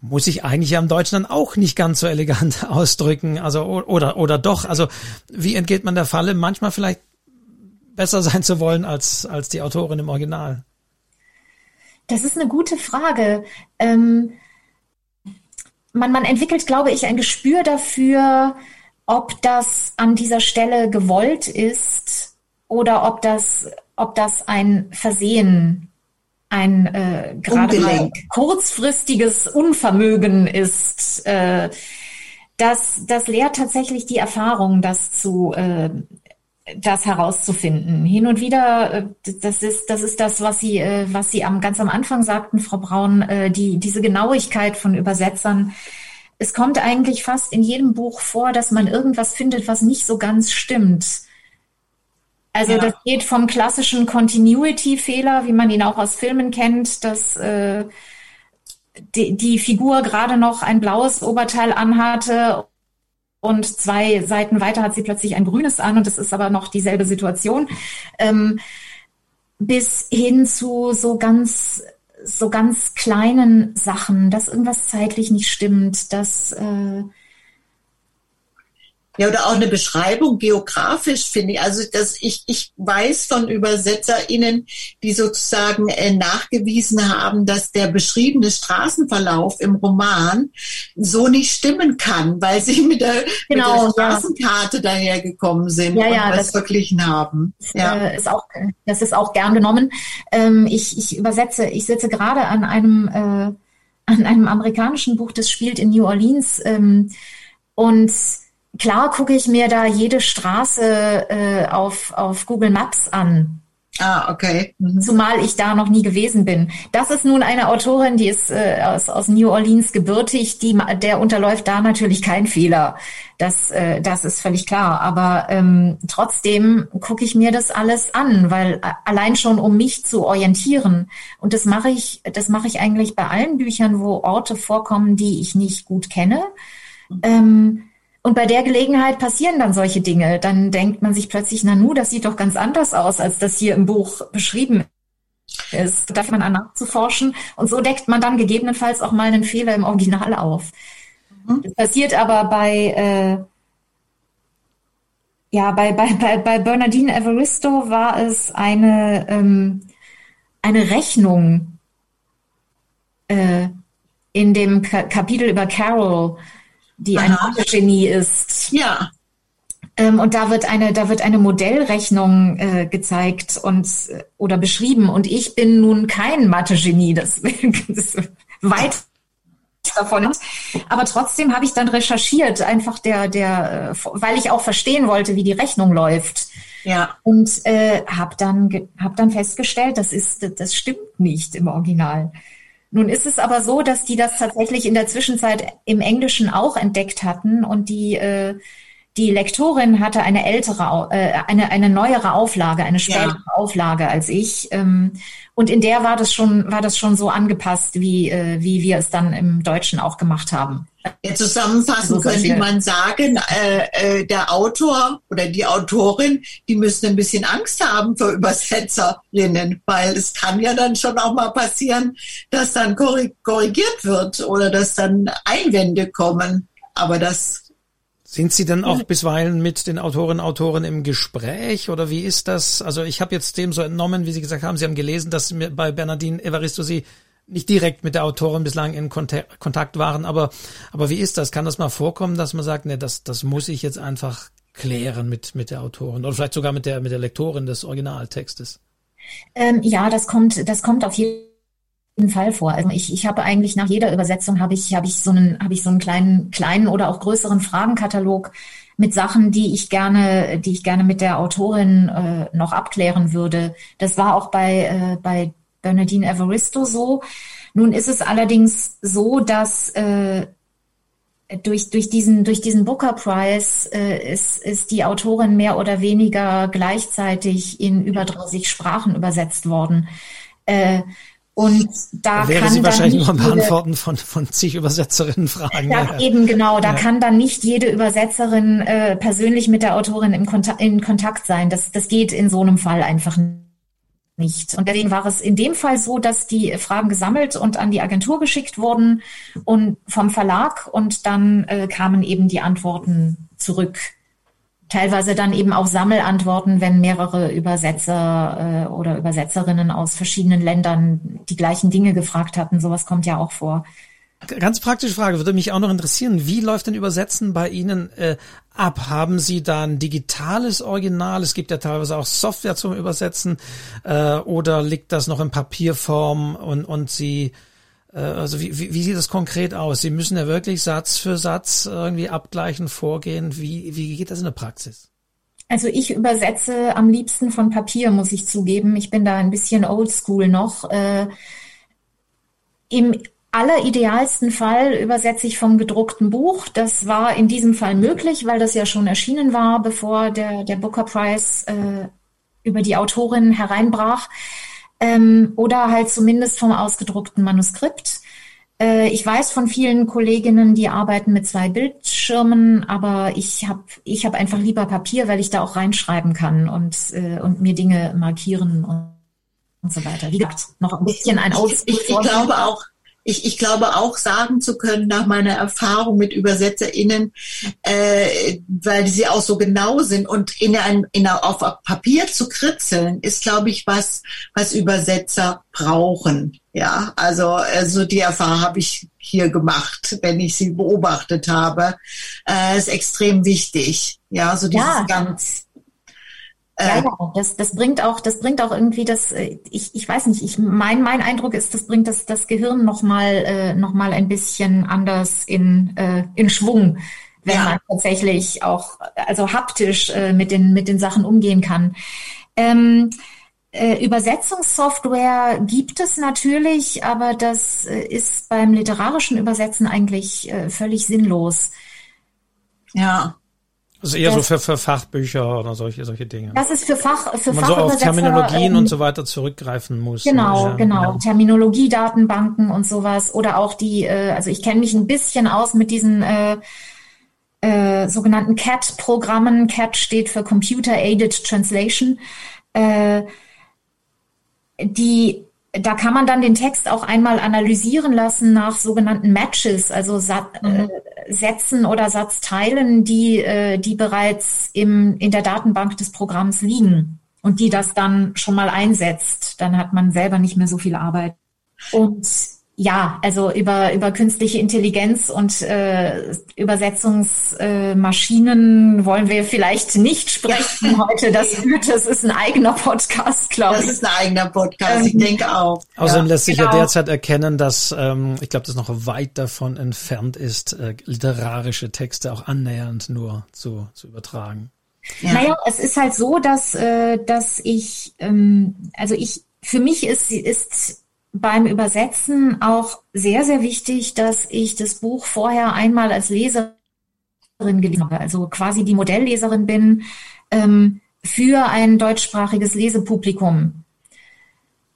S1: muss ich eigentlich am Deutschen dann auch nicht ganz so elegant (laughs) ausdrücken, also oder oder doch, also wie entgeht man der Falle, manchmal vielleicht besser (laughs) sein zu wollen als als die Autorin im Original?
S4: Das ist eine gute Frage. Ähm, man, man entwickelt, glaube ich, ein Gespür dafür, ob das an dieser Stelle gewollt ist oder ob das, ob das ein Versehen, ein äh, gerade mal kurzfristiges Unvermögen ist. Äh, das, das lehrt tatsächlich die Erfahrung, das zu äh, das herauszufinden. Hin und wieder, äh, das ist das ist das, was Sie äh, was Sie am ganz am Anfang sagten, Frau Braun, äh, die diese Genauigkeit von Übersetzern es kommt eigentlich fast in jedem Buch vor, dass man irgendwas findet, was nicht so ganz stimmt. Also ja. das geht vom klassischen Continuity-Fehler, wie man ihn auch aus Filmen kennt, dass äh, die, die Figur gerade noch ein blaues Oberteil anhatte und zwei Seiten weiter hat sie plötzlich ein grünes an und es ist aber noch dieselbe Situation. Ähm, bis hin zu so ganz so ganz kleinen Sachen, dass irgendwas zeitlich nicht stimmt, dass äh,
S3: ja, oder auch eine Beschreibung geografisch finde ich. Also dass ich, ich weiß von ÜbersetzerInnen, die sozusagen äh, nachgewiesen haben, dass der beschriebene Straßenverlauf im Roman so nicht stimmen kann, weil sie mit der, genau, mit der Straßenkarte ja. dahergekommen sind
S4: ja, ja,
S3: und das, das verglichen haben.
S4: Ja. Äh, ist auch, das ist auch gern genommen. Ähm, ich, ich übersetze, ich sitze gerade an einem, äh, an einem amerikanischen Buch, das spielt in New Orleans ähm, und klar gucke ich mir da jede Straße äh, auf, auf Google Maps an.
S3: Ah, okay. Mhm.
S4: Zumal ich da noch nie gewesen bin. Das ist nun eine Autorin, die ist äh, aus, aus New Orleans gebürtig, die, der unterläuft da natürlich kein Fehler. Das, äh, das ist völlig klar. Aber ähm, trotzdem gucke ich mir das alles an, weil allein schon um mich zu orientieren. Und das mache ich, das mache ich eigentlich bei allen Büchern, wo Orte vorkommen, die ich nicht gut kenne. Ähm, und bei der Gelegenheit passieren dann solche Dinge. Dann denkt man sich plötzlich, Nanu, das sieht doch ganz anders aus, als das hier im Buch beschrieben ist. Da man an nachzuforschen. Und so deckt man dann gegebenenfalls auch mal einen Fehler im Original auf. Mhm. Das passiert aber bei, äh, ja, bei, bei, bei, bei Bernardine Evaristo war es eine, ähm, eine Rechnung äh, in dem Ka Kapitel über Carol, die ein Genie ist.
S3: Ja.
S4: Ähm, und da wird eine, da wird eine Modellrechnung äh, gezeigt und äh, oder beschrieben. Und ich bin nun kein Mathe-Genie, das, (laughs) das weit davon ist. Aber trotzdem habe ich dann recherchiert, einfach der, der, äh, weil ich auch verstehen wollte, wie die Rechnung läuft.
S3: Ja.
S4: Und äh, habe dann, hab dann festgestellt, das ist, das stimmt nicht im Original. Nun ist es aber so, dass die das tatsächlich in der Zwischenzeit im Englischen auch entdeckt hatten und die äh, die Lektorin hatte eine ältere, äh, eine, eine neuere Auflage, eine spätere ja. Auflage als ich. Ähm, und in der war das schon, war das schon so angepasst, wie, äh, wie wir es dann im Deutschen auch gemacht haben.
S3: Ja, zusammenfassend könnte man sagen, äh, äh, der Autor oder die Autorin, die müssen ein bisschen Angst haben für Übersetzerinnen, weil es kann ja dann schon auch mal passieren, dass dann korrigiert wird oder dass dann Einwände kommen. Aber das
S1: sind Sie denn auch bisweilen mit den Autorinnen und Autoren im Gespräch oder wie ist das? Also ich habe jetzt dem so entnommen, wie Sie gesagt haben, Sie haben gelesen, dass bei Bernardine Evaristo Sie nicht direkt mit der Autorin bislang in Kontakt waren, aber, aber wie ist das? Kann das mal vorkommen, dass man sagt, nee, das, das muss ich jetzt einfach klären mit, mit der Autorin oder vielleicht sogar mit der, mit der Lektorin des Originaltextes?
S4: Ähm, ja, das kommt, das kommt auf jeden Fall vor. Also ich, ich habe eigentlich nach jeder Übersetzung habe ich, habe ich so einen, habe ich so einen kleinen, kleinen oder auch größeren Fragenkatalog mit Sachen, die ich gerne, die ich gerne mit der Autorin äh, noch abklären würde. Das war auch bei, äh, bei Bernadine Evaristo so. Nun ist es allerdings so, dass äh, durch, durch, diesen, durch diesen Booker Prize äh, ist, ist die Autorin mehr oder weniger gleichzeitig in über 30 Sprachen übersetzt worden. Äh, und da,
S1: da wäre
S4: kann
S1: sie wahrscheinlich noch beantworten von, von zig Übersetzerinnen fragen.
S4: Ja. Eben genau, da ja. kann dann nicht jede Übersetzerin äh, persönlich mit der Autorin im Kontakt, in Kontakt sein. Das, das geht in so einem Fall einfach nicht. Und deswegen war es in dem Fall so, dass die Fragen gesammelt und an die Agentur geschickt wurden und vom Verlag und dann äh, kamen eben die Antworten zurück teilweise dann eben auch Sammelantworten, wenn mehrere Übersetzer äh, oder Übersetzerinnen aus verschiedenen Ländern die gleichen Dinge gefragt hatten. Sowas kommt ja auch vor.
S1: Ganz praktische Frage, würde mich auch noch interessieren. Wie läuft denn Übersetzen bei Ihnen äh, ab? Haben Sie da ein digitales Original? Es gibt ja teilweise auch Software zum Übersetzen. Äh, oder liegt das noch in Papierform und, und Sie äh, also wie, wie, wie sieht das konkret aus? Sie müssen ja wirklich Satz für Satz irgendwie abgleichen, vorgehen. Wie, wie geht das in der Praxis?
S4: Also ich übersetze am liebsten von Papier, muss ich zugeben. Ich bin da ein bisschen oldschool noch. Äh, Im alleridealsten Fall übersetze ich vom gedruckten Buch. Das war in diesem Fall möglich, weil das ja schon erschienen war, bevor der, der Booker Prize äh, über die Autorin hereinbrach ähm, oder halt zumindest vom ausgedruckten Manuskript. Äh, ich weiß von vielen Kolleginnen, die arbeiten mit zwei Bildschirmen, aber ich habe ich hab einfach lieber Papier, weil ich da auch reinschreiben kann und, äh, und mir Dinge markieren und, und so weiter. Wie gesagt, noch ein bisschen ein
S3: Aus. Ich, ich, ich glaube auch, ich, ich glaube auch sagen zu können nach meiner Erfahrung mit ÜbersetzerInnen, äh, weil sie auch so genau sind und in ein, in ein, auf Papier zu kritzeln, ist, glaube ich, was, was Übersetzer brauchen. Ja, also, also die Erfahrung habe ich hier gemacht, wenn ich sie beobachtet habe. Äh, ist extrem wichtig. Ja, so dieses ja. ganz
S4: ja, ja, das, das bringt auch, das bringt auch irgendwie das, äh, ich, ich weiß nicht, ich, mein, mein Eindruck ist, das bringt das, das Gehirn nochmal, äh, noch mal ein bisschen anders in, äh, in Schwung, wenn ja. man tatsächlich auch, also haptisch äh, mit den, mit den Sachen umgehen kann. Ähm, Äh, Übersetzungssoftware gibt es natürlich, aber das äh, ist beim literarischen Übersetzen eigentlich äh, völlig sinnlos.
S3: Ja.
S1: Also eher das, so für, für Fachbücher oder solche, solche Dinge.
S4: Das ist für Fach, für
S1: Man so auf Terminologien ähm, und so weiter zurückgreifen muss.
S4: Genau, ja, genau. Ja. Terminologiedatenbanken und sowas. Oder auch die, äh, also ich kenne mich ein bisschen aus mit diesen äh, äh, sogenannten CAT-Programmen. CAT steht für Computer Aided Translation. Äh, die da kann man dann den Text auch einmal analysieren lassen nach sogenannten Matches, also Sat mhm. äh, Sätzen oder Satzteilen, die, äh, die bereits im, in der Datenbank des Programms liegen und die das dann schon mal einsetzt. Dann hat man selber nicht mehr so viel Arbeit. Und ja, also über, über künstliche Intelligenz und äh, Übersetzungsmaschinen äh, wollen wir vielleicht nicht sprechen ja. heute. Das, (laughs) das ist ein eigener Podcast, glaube ich.
S3: Das ist ein eigener Podcast, ähm, ich denke auch.
S1: Außerdem ja. lässt sich genau. ja derzeit erkennen, dass, ähm, ich glaube, das noch weit davon entfernt ist, äh, literarische Texte auch annähernd nur zu, zu übertragen.
S4: Ja. Naja, es ist halt so, dass, äh, dass ich, ähm, also ich, für mich ist, ist beim Übersetzen auch sehr, sehr wichtig, dass ich das Buch vorher einmal als Leserin gelesen habe, also quasi die Modellleserin bin ähm, für ein deutschsprachiges Lesepublikum.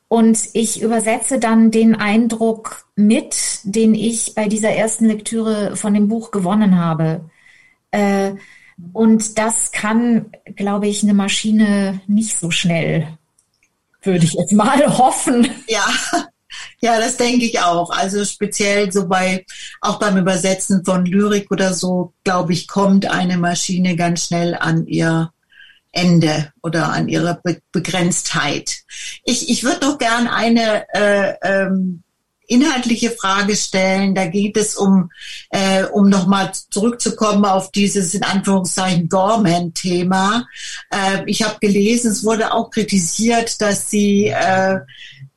S4: Und ich übersetze dann den Eindruck mit, den ich bei dieser ersten Lektüre von dem Buch gewonnen habe. Äh, und das kann, glaube ich, eine Maschine nicht so schnell würde ich jetzt mal (laughs) hoffen.
S3: Ja, ja, das denke ich auch. Also speziell so bei, auch beim Übersetzen von Lyrik oder so, glaube ich, kommt eine Maschine ganz schnell an ihr Ende oder an ihre Be Begrenztheit. Ich, ich würde doch gern eine äh, ähm, inhaltliche Frage stellen. Da geht es um, äh, um nochmal zurückzukommen auf dieses in Anführungszeichen Gorman-Thema. Äh, ich habe gelesen, es wurde auch kritisiert, dass sie äh,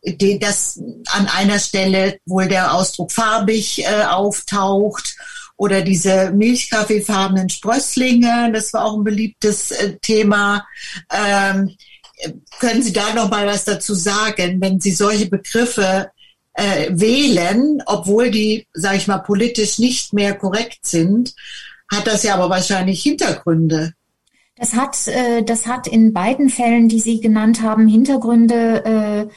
S3: die, dass an einer Stelle wohl der Ausdruck farbig äh, auftaucht oder diese milchkaffeefarbenen Sprösslinge, das war auch ein beliebtes äh, Thema. Ähm, können Sie da noch mal was dazu sagen, wenn Sie solche Begriffe äh, wählen, obwohl die, sage ich mal, politisch nicht mehr korrekt sind, hat das ja aber wahrscheinlich Hintergründe.
S4: Das hat, äh, das hat in beiden Fällen, die Sie genannt haben, Hintergründe. Äh,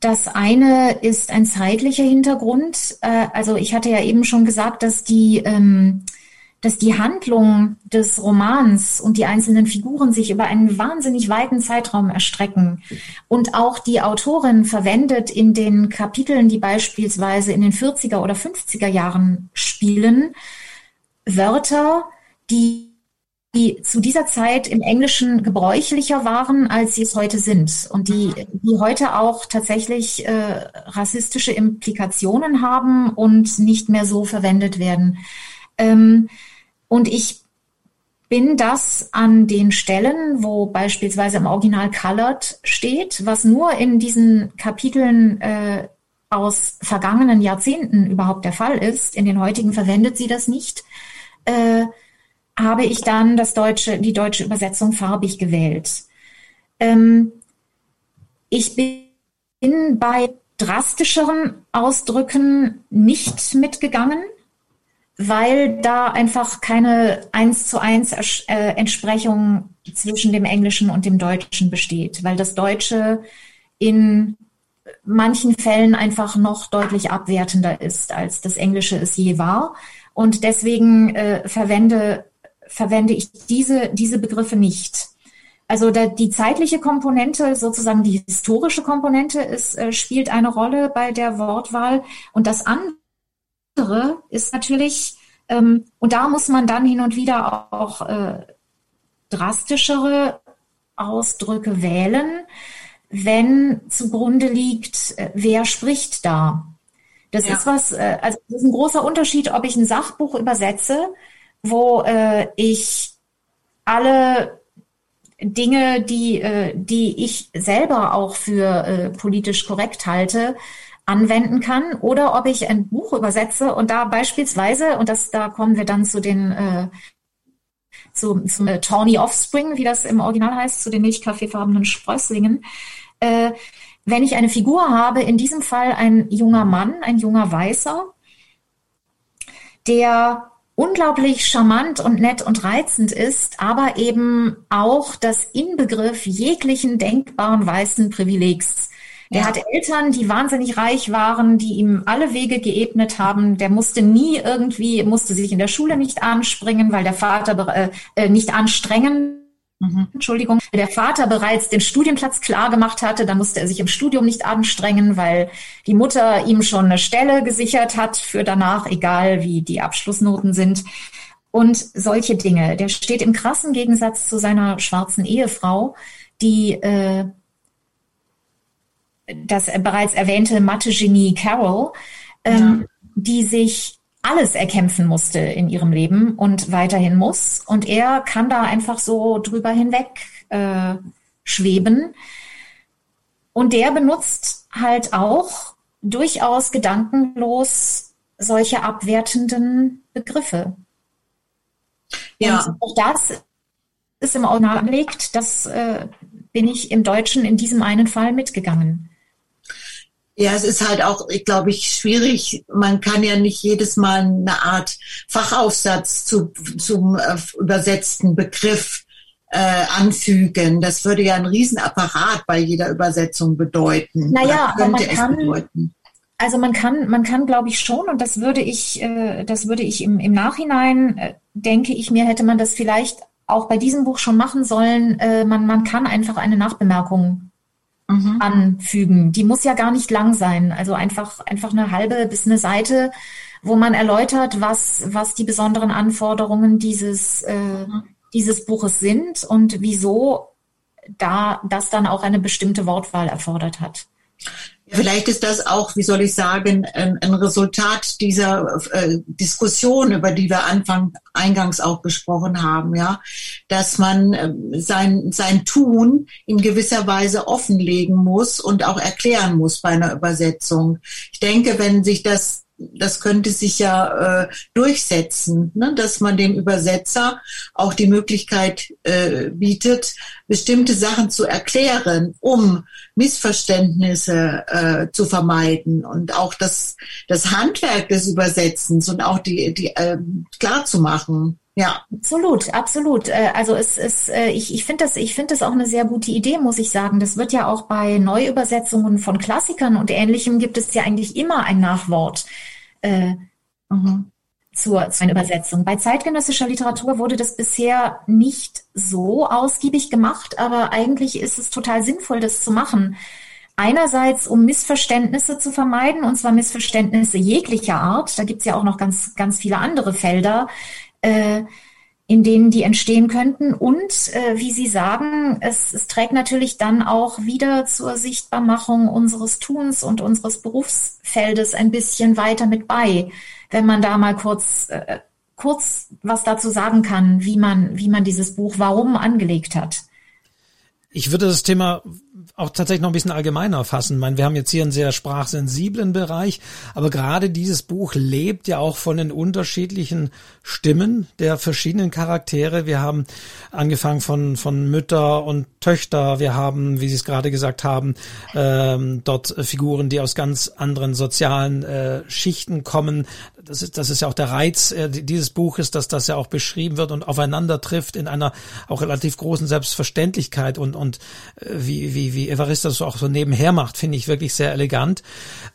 S4: das eine ist ein zeitlicher Hintergrund. Äh, also ich hatte ja eben schon gesagt, dass die ähm, dass die Handlung des Romans und die einzelnen Figuren sich über einen wahnsinnig weiten Zeitraum erstrecken. Und auch die Autorin verwendet in den Kapiteln, die beispielsweise in den 40er oder 50er Jahren spielen, Wörter, die die zu dieser Zeit im Englischen gebräuchlicher waren, als sie es heute sind und die, die heute auch tatsächlich äh, rassistische Implikationen haben und nicht mehr so verwendet werden. Ähm, und ich bin das an den Stellen, wo beispielsweise im Original Colored steht, was nur in diesen Kapiteln äh, aus vergangenen Jahrzehnten überhaupt der Fall ist. In den heutigen verwendet sie das nicht. Äh, habe ich dann das deutsche, die deutsche Übersetzung farbig gewählt. Ähm, ich bin bei drastischeren Ausdrücken nicht mitgegangen weil da einfach keine eins zu eins äh, Entsprechung zwischen dem Englischen und dem Deutschen besteht, weil das Deutsche in manchen Fällen einfach noch deutlich abwertender ist, als das Englische es je war. Und deswegen äh, verwende, verwende ich diese, diese Begriffe nicht. Also da, die zeitliche Komponente, sozusagen die historische Komponente, ist, äh, spielt eine Rolle bei der Wortwahl. Und das andere ist natürlich, ähm, und da muss man dann hin und wieder auch äh, drastischere Ausdrücke wählen, wenn zugrunde liegt, äh, wer spricht da. Das ja. ist was, äh, also das ist ein großer Unterschied, ob ich ein Sachbuch übersetze, wo äh, ich alle Dinge, die, äh, die ich selber auch für äh, politisch korrekt halte, anwenden kann oder ob ich ein Buch übersetze und da beispielsweise, und das, da kommen wir dann zu den äh, zu, zum äh, Tawny Offspring, wie das im Original heißt, zu den milchkaffeefarbenen Sprösslingen. äh, wenn ich eine Figur habe, in diesem Fall ein junger Mann, ein junger Weißer, der unglaublich charmant und nett und reizend ist, aber eben auch das Inbegriff jeglichen denkbaren weißen Privilegs. Der ja. hatte Eltern, die wahnsinnig reich waren, die ihm alle Wege geebnet haben. Der musste nie irgendwie, musste sich in der Schule nicht anspringen, weil der Vater äh, äh nicht anstrengen, Mhm. Entschuldigung, der Vater bereits den Studienplatz klar gemacht hatte, dann musste er sich im Studium nicht anstrengen, weil die Mutter ihm schon eine Stelle gesichert hat für danach, egal wie die Abschlussnoten sind. Und solche Dinge. Der steht im krassen Gegensatz zu seiner schwarzen Ehefrau, die äh, das bereits erwähnte Mathe-Genie Carol, ähm, ja. die sich alles erkämpfen musste in ihrem Leben und weiterhin muss. Und er kann da einfach so drüber hinweg äh, schweben. Und der benutzt halt auch durchaus gedankenlos solche abwertenden Begriffe. Ja. Und auch das ist im Original angelegt. Das äh, bin ich im Deutschen in diesem einen Fall mitgegangen.
S3: Ja, es ist halt auch, ich glaube ich, schwierig. Man kann ja nicht jedes Mal eine Art Fachaufsatz zu, zum äh, übersetzten Begriff äh, anfügen. Das würde ja ein Riesenapparat bei jeder Übersetzung bedeuten.
S4: Naja, aber man kann, bedeuten. also man kann, man kann, glaube ich schon, und das würde ich, äh, das würde ich im, im Nachhinein, äh, denke ich mir, hätte man das vielleicht auch bei diesem Buch schon machen sollen. Äh, man, man kann einfach eine Nachbemerkung mhm. anfügen. Die muss ja gar nicht lang sein. Also einfach, einfach eine halbe bis eine Seite, wo man erläutert, was, was die besonderen Anforderungen dieses, äh, mhm. dieses Buches sind und wieso da das dann auch eine bestimmte Wortwahl erfordert hat.
S3: Vielleicht ist das auch, wie soll ich sagen, ein, ein Resultat dieser äh, Diskussion, über die wir Anfang eingangs auch besprochen haben, ja, dass man äh, sein sein Tun in gewisser Weise offenlegen muss und auch erklären muss bei einer Übersetzung. Ich denke, wenn sich das das könnte sich ja äh, durchsetzen, ne? dass man dem Übersetzer auch die Möglichkeit äh, bietet, bestimmte Sachen zu erklären, um Missverständnisse äh, zu vermeiden und auch das, das Handwerk des Übersetzens und auch die, die äh, klar zu machen. Ja,
S4: absolut, absolut. Äh, also es ist, äh, ich, ich finde das, ich finde das auch eine sehr gute Idee, muss ich sagen. Das wird ja auch bei Neuübersetzungen von Klassikern und Ähnlichem gibt es ja eigentlich immer ein Nachwort äh, mhm. Zur, zur Übersetzung. Bei zeitgenössischer Literatur wurde das bisher nicht so ausgiebig gemacht, aber eigentlich ist es total sinnvoll, das zu machen. Einerseits, um Missverständnisse zu vermeiden, und zwar Missverständnisse jeglicher Art. Da gibt's ja auch noch ganz, ganz viele andere Felder. Äh, in denen die entstehen könnten. Und äh, wie Sie sagen, es, es trägt natürlich dann auch wieder zur Sichtbarmachung unseres Tuns und unseres Berufsfeldes ein bisschen weiter mit bei, wenn man da mal kurz äh, kurz was dazu sagen kann, wie man wie man dieses Buch warum angelegt hat.
S1: Ich würde das Thema auch tatsächlich noch ein bisschen allgemeiner fassen. Ich meine, wir haben jetzt hier einen sehr sprachsensiblen Bereich, aber gerade dieses Buch lebt ja auch von den unterschiedlichen Stimmen der verschiedenen Charaktere. Wir haben angefangen von, von Mütter und Töchter. Wir haben, wie Sie es gerade gesagt haben, ähm, dort Figuren, die aus ganz anderen sozialen äh, Schichten kommen. Das ist, das ist ja auch der Reiz äh, dieses Buches, dass das ja auch beschrieben wird und aufeinander trifft in einer auch relativ großen Selbstverständlichkeit und, und äh, wie, wie, wie Evarist das auch so nebenher macht, finde ich wirklich sehr elegant.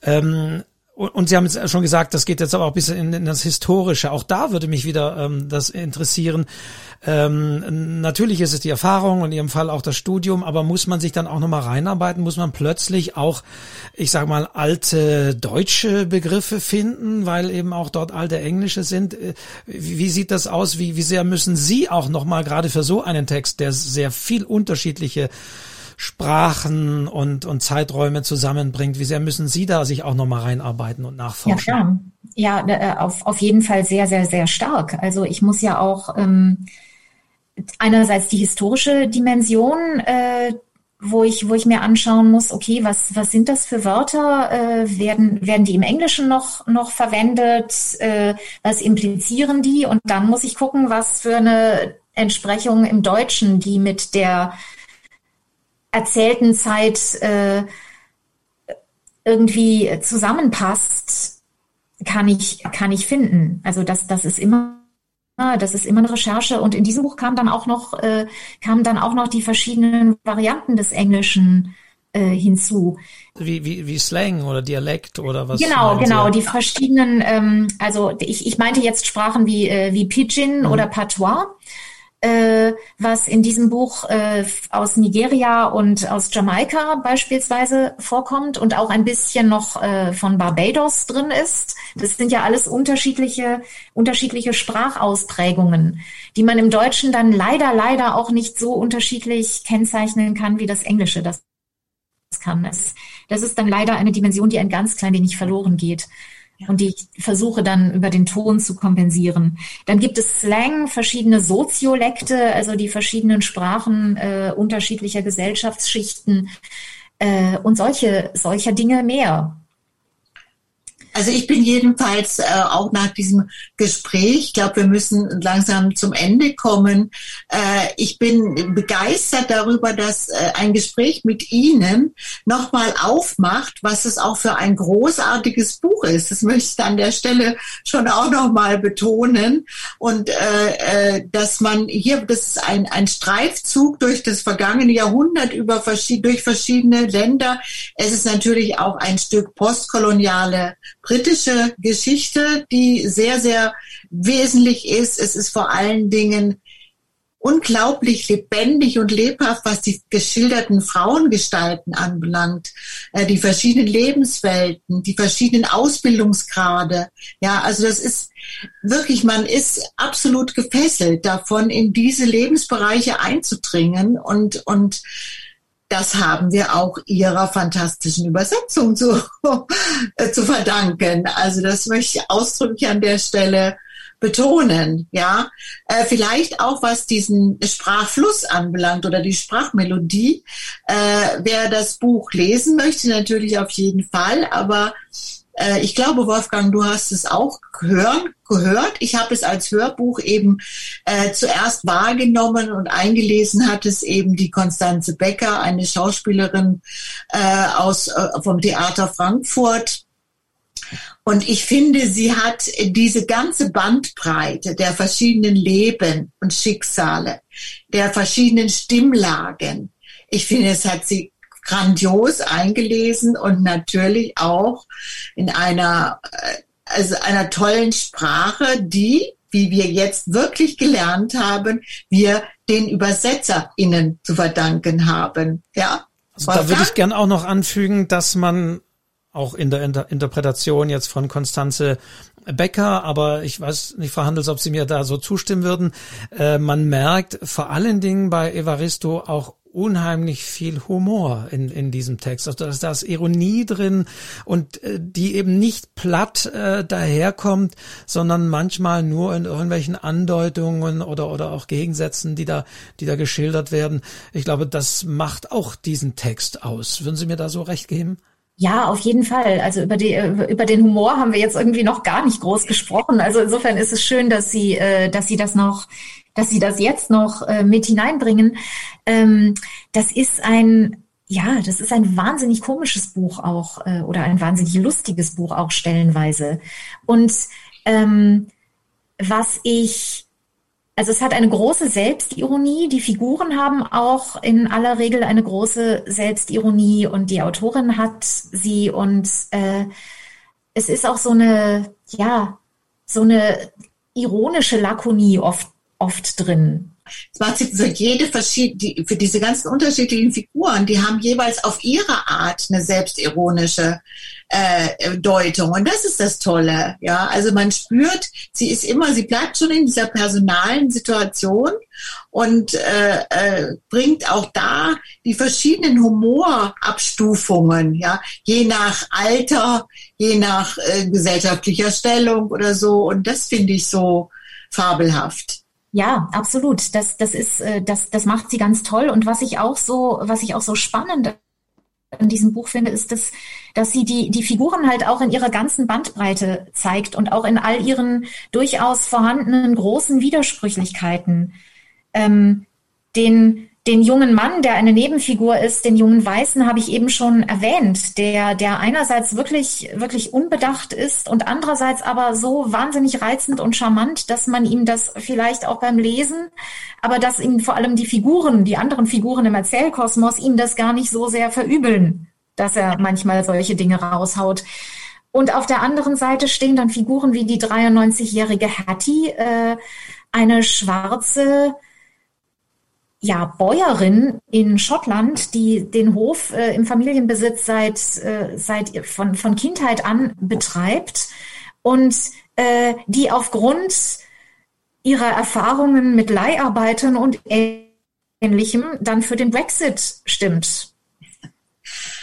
S1: Ähm, und Sie haben jetzt schon gesagt, das geht jetzt aber auch ein bisschen in, in das Historische. Auch da würde mich wieder ähm, das interessieren. Ähm, natürlich ist es die Erfahrung und in Ihrem Fall auch das Studium, aber muss man sich dann auch nochmal reinarbeiten? Muss man plötzlich auch, ich sage mal, alte deutsche Begriffe finden, weil eben auch dort alte englische sind? Äh, wie, wie sieht das aus? Wie, wie sehr müssen Sie auch nochmal gerade für so einen Text, der sehr viel unterschiedliche Sprachen und, und Zeiträume zusammenbringt. Wie sehr müssen Sie da sich auch nochmal reinarbeiten und nachforschen?
S4: Ja, klar. Ja, äh, auf, auf jeden Fall sehr, sehr, sehr stark. Also ich muss ja auch ähm, einerseits die historische Dimension äh, wo ich, wo ich mir anschauen muss, okay, was, was sind das für Wörter? Äh, werden, werden die im Englischen noch, noch verwendet? Äh, was implizieren die? Und dann muss ich gucken, was für eine Entsprechung im Deutschen, die mit der erzählten Zeit äh, irgendwie zusammenpasst, kann ich, kann ich finden. Also das, das ist immer das ist immer eine Recherche und in diesem Buch kam dann auch noch äh, kamen dann auch noch die verschiedenen Varianten des Englischen äh, hinzu.
S1: Wie, wie, wie Slang oder Dialekt oder was?
S4: Genau, genau, die verschiedenen, ähm, also ich, ich meinte jetzt Sprachen wie, äh, wie Pidgin mhm. oder Patois äh, was in diesem Buch äh, aus Nigeria und aus Jamaika beispielsweise vorkommt und auch ein bisschen noch äh, von Barbados drin ist. Das sind ja alles unterschiedliche, unterschiedliche Sprachausprägungen, die man im Deutschen dann leider, leider auch nicht so unterschiedlich kennzeichnen kann wie das Englische. Das kann es. Das ist dann leider eine Dimension, die ein ganz klein wenig verloren geht und die ich versuche dann über den Ton zu kompensieren. Dann gibt es Slang, verschiedene Soziolekte, also die verschiedenen Sprachen äh, unterschiedlicher Gesellschaftsschichten äh, und solche solcher Dinge mehr.
S3: Also ich bin jedenfalls äh, auch nach diesem Gespräch, ich glaube, wir müssen langsam zum Ende kommen. Äh, ich bin begeistert darüber, dass äh, ein Gespräch mit Ihnen nochmal aufmacht, was es auch für ein großartiges Buch ist. Das möchte ich an der Stelle schon auch nochmal betonen. Und äh, äh, dass man hier, das ist ein, ein Streifzug durch das vergangene Jahrhundert über verschied durch verschiedene Länder. Es ist natürlich auch ein Stück postkoloniale britische Geschichte, die sehr, sehr wesentlich ist. Es ist vor allen Dingen unglaublich lebendig und lebhaft, was die geschilderten Frauengestalten anbelangt, äh, die verschiedenen Lebenswelten, die verschiedenen Ausbildungsgrade. Ja, also das ist wirklich, man ist absolut gefesselt davon, in diese Lebensbereiche einzudringen und, und das haben wir auch ihrer fantastischen Übersetzung zu, (laughs) äh, zu verdanken. Also das möchte ich ausdrücklich an der Stelle betonen, ja. Äh, vielleicht auch was diesen Sprachfluss anbelangt oder die Sprachmelodie. Äh, wer das Buch lesen möchte, natürlich auf jeden Fall, aber äh, ich glaube, Wolfgang, du hast es auch hören, gehört. Ich habe es als Hörbuch eben äh, zuerst wahrgenommen und eingelesen hat es eben die Konstanze Becker, eine Schauspielerin äh, aus äh, vom Theater Frankfurt. Und ich finde, sie hat diese ganze Bandbreite der verschiedenen Leben und Schicksale, der verschiedenen Stimmlagen. Ich finde, es hat sie grandios eingelesen und natürlich auch in einer, äh, also einer tollen Sprache, die, wie wir jetzt wirklich gelernt haben, wir den ÜbersetzerInnen zu verdanken haben. Ja.
S1: Also da würde ich gern auch noch anfügen, dass man auch in der Inter Interpretation jetzt von Konstanze Becker, aber ich weiß nicht, Frau Handels, ob Sie mir da so zustimmen würden. Äh, man merkt vor allen Dingen bei Evaristo auch unheimlich viel Humor in, in diesem Text. Also da ist, da ist Ironie drin und äh, die eben nicht platt äh, daherkommt, sondern manchmal nur in irgendwelchen Andeutungen oder, oder auch Gegensätzen, die da, die da geschildert werden. Ich glaube, das macht auch diesen Text aus. Würden Sie mir da so recht geben?
S4: Ja, auf jeden Fall. Also über, die, über den Humor haben wir jetzt irgendwie noch gar nicht groß gesprochen. Also insofern ist es schön, dass Sie, äh, dass Sie das noch, dass Sie das jetzt noch äh, mit hineinbringen. Ähm, das ist ein, ja, das ist ein wahnsinnig komisches Buch auch äh, oder ein wahnsinnig lustiges Buch auch stellenweise. Und ähm, was ich also es hat eine große Selbstironie. Die Figuren haben auch in aller Regel eine große Selbstironie und die Autorin hat sie und äh, es ist auch so eine, ja, so eine ironische Lakonie oft, oft drin.
S3: Es macht sich für jede verschiedene, für diese ganzen unterschiedlichen Figuren, die haben jeweils auf ihre Art eine selbstironische äh, Deutung. Und das ist das Tolle. Ja, also man spürt, sie ist immer, sie bleibt schon in dieser personalen Situation und äh, äh, bringt auch da die verschiedenen Humorabstufungen, ja, je nach Alter, je nach äh, gesellschaftlicher Stellung oder so. Und das finde ich so fabelhaft.
S4: Ja, absolut. Das, das ist, äh, das, das macht sie ganz toll. Und was ich auch so, was ich auch so spannend in diesem Buch finde, ist, dass, dass sie die, die Figuren halt auch in ihrer ganzen Bandbreite zeigt und auch in all ihren durchaus vorhandenen großen Widersprüchlichkeiten. Ähm, den, den jungen Mann, der eine Nebenfigur ist, den jungen Weißen, habe ich eben schon erwähnt, der, der einerseits wirklich, wirklich unbedacht ist und andererseits aber so wahnsinnig reizend und charmant, dass man ihm das vielleicht auch beim Lesen, aber dass ihm vor allem die Figuren, die anderen Figuren im Erzählkosmos ihm das gar nicht so sehr verübeln, dass er manchmal solche Dinge raushaut. Und auf der anderen Seite stehen dann Figuren wie die 93-jährige Hattie, äh, eine schwarze, ja, Bäuerin in Schottland, die den Hof äh, im Familienbesitz seit, äh, seit von, von Kindheit an betreibt und äh, die aufgrund ihrer Erfahrungen mit Leiharbeitern und Ähnlichem dann für den Brexit stimmt.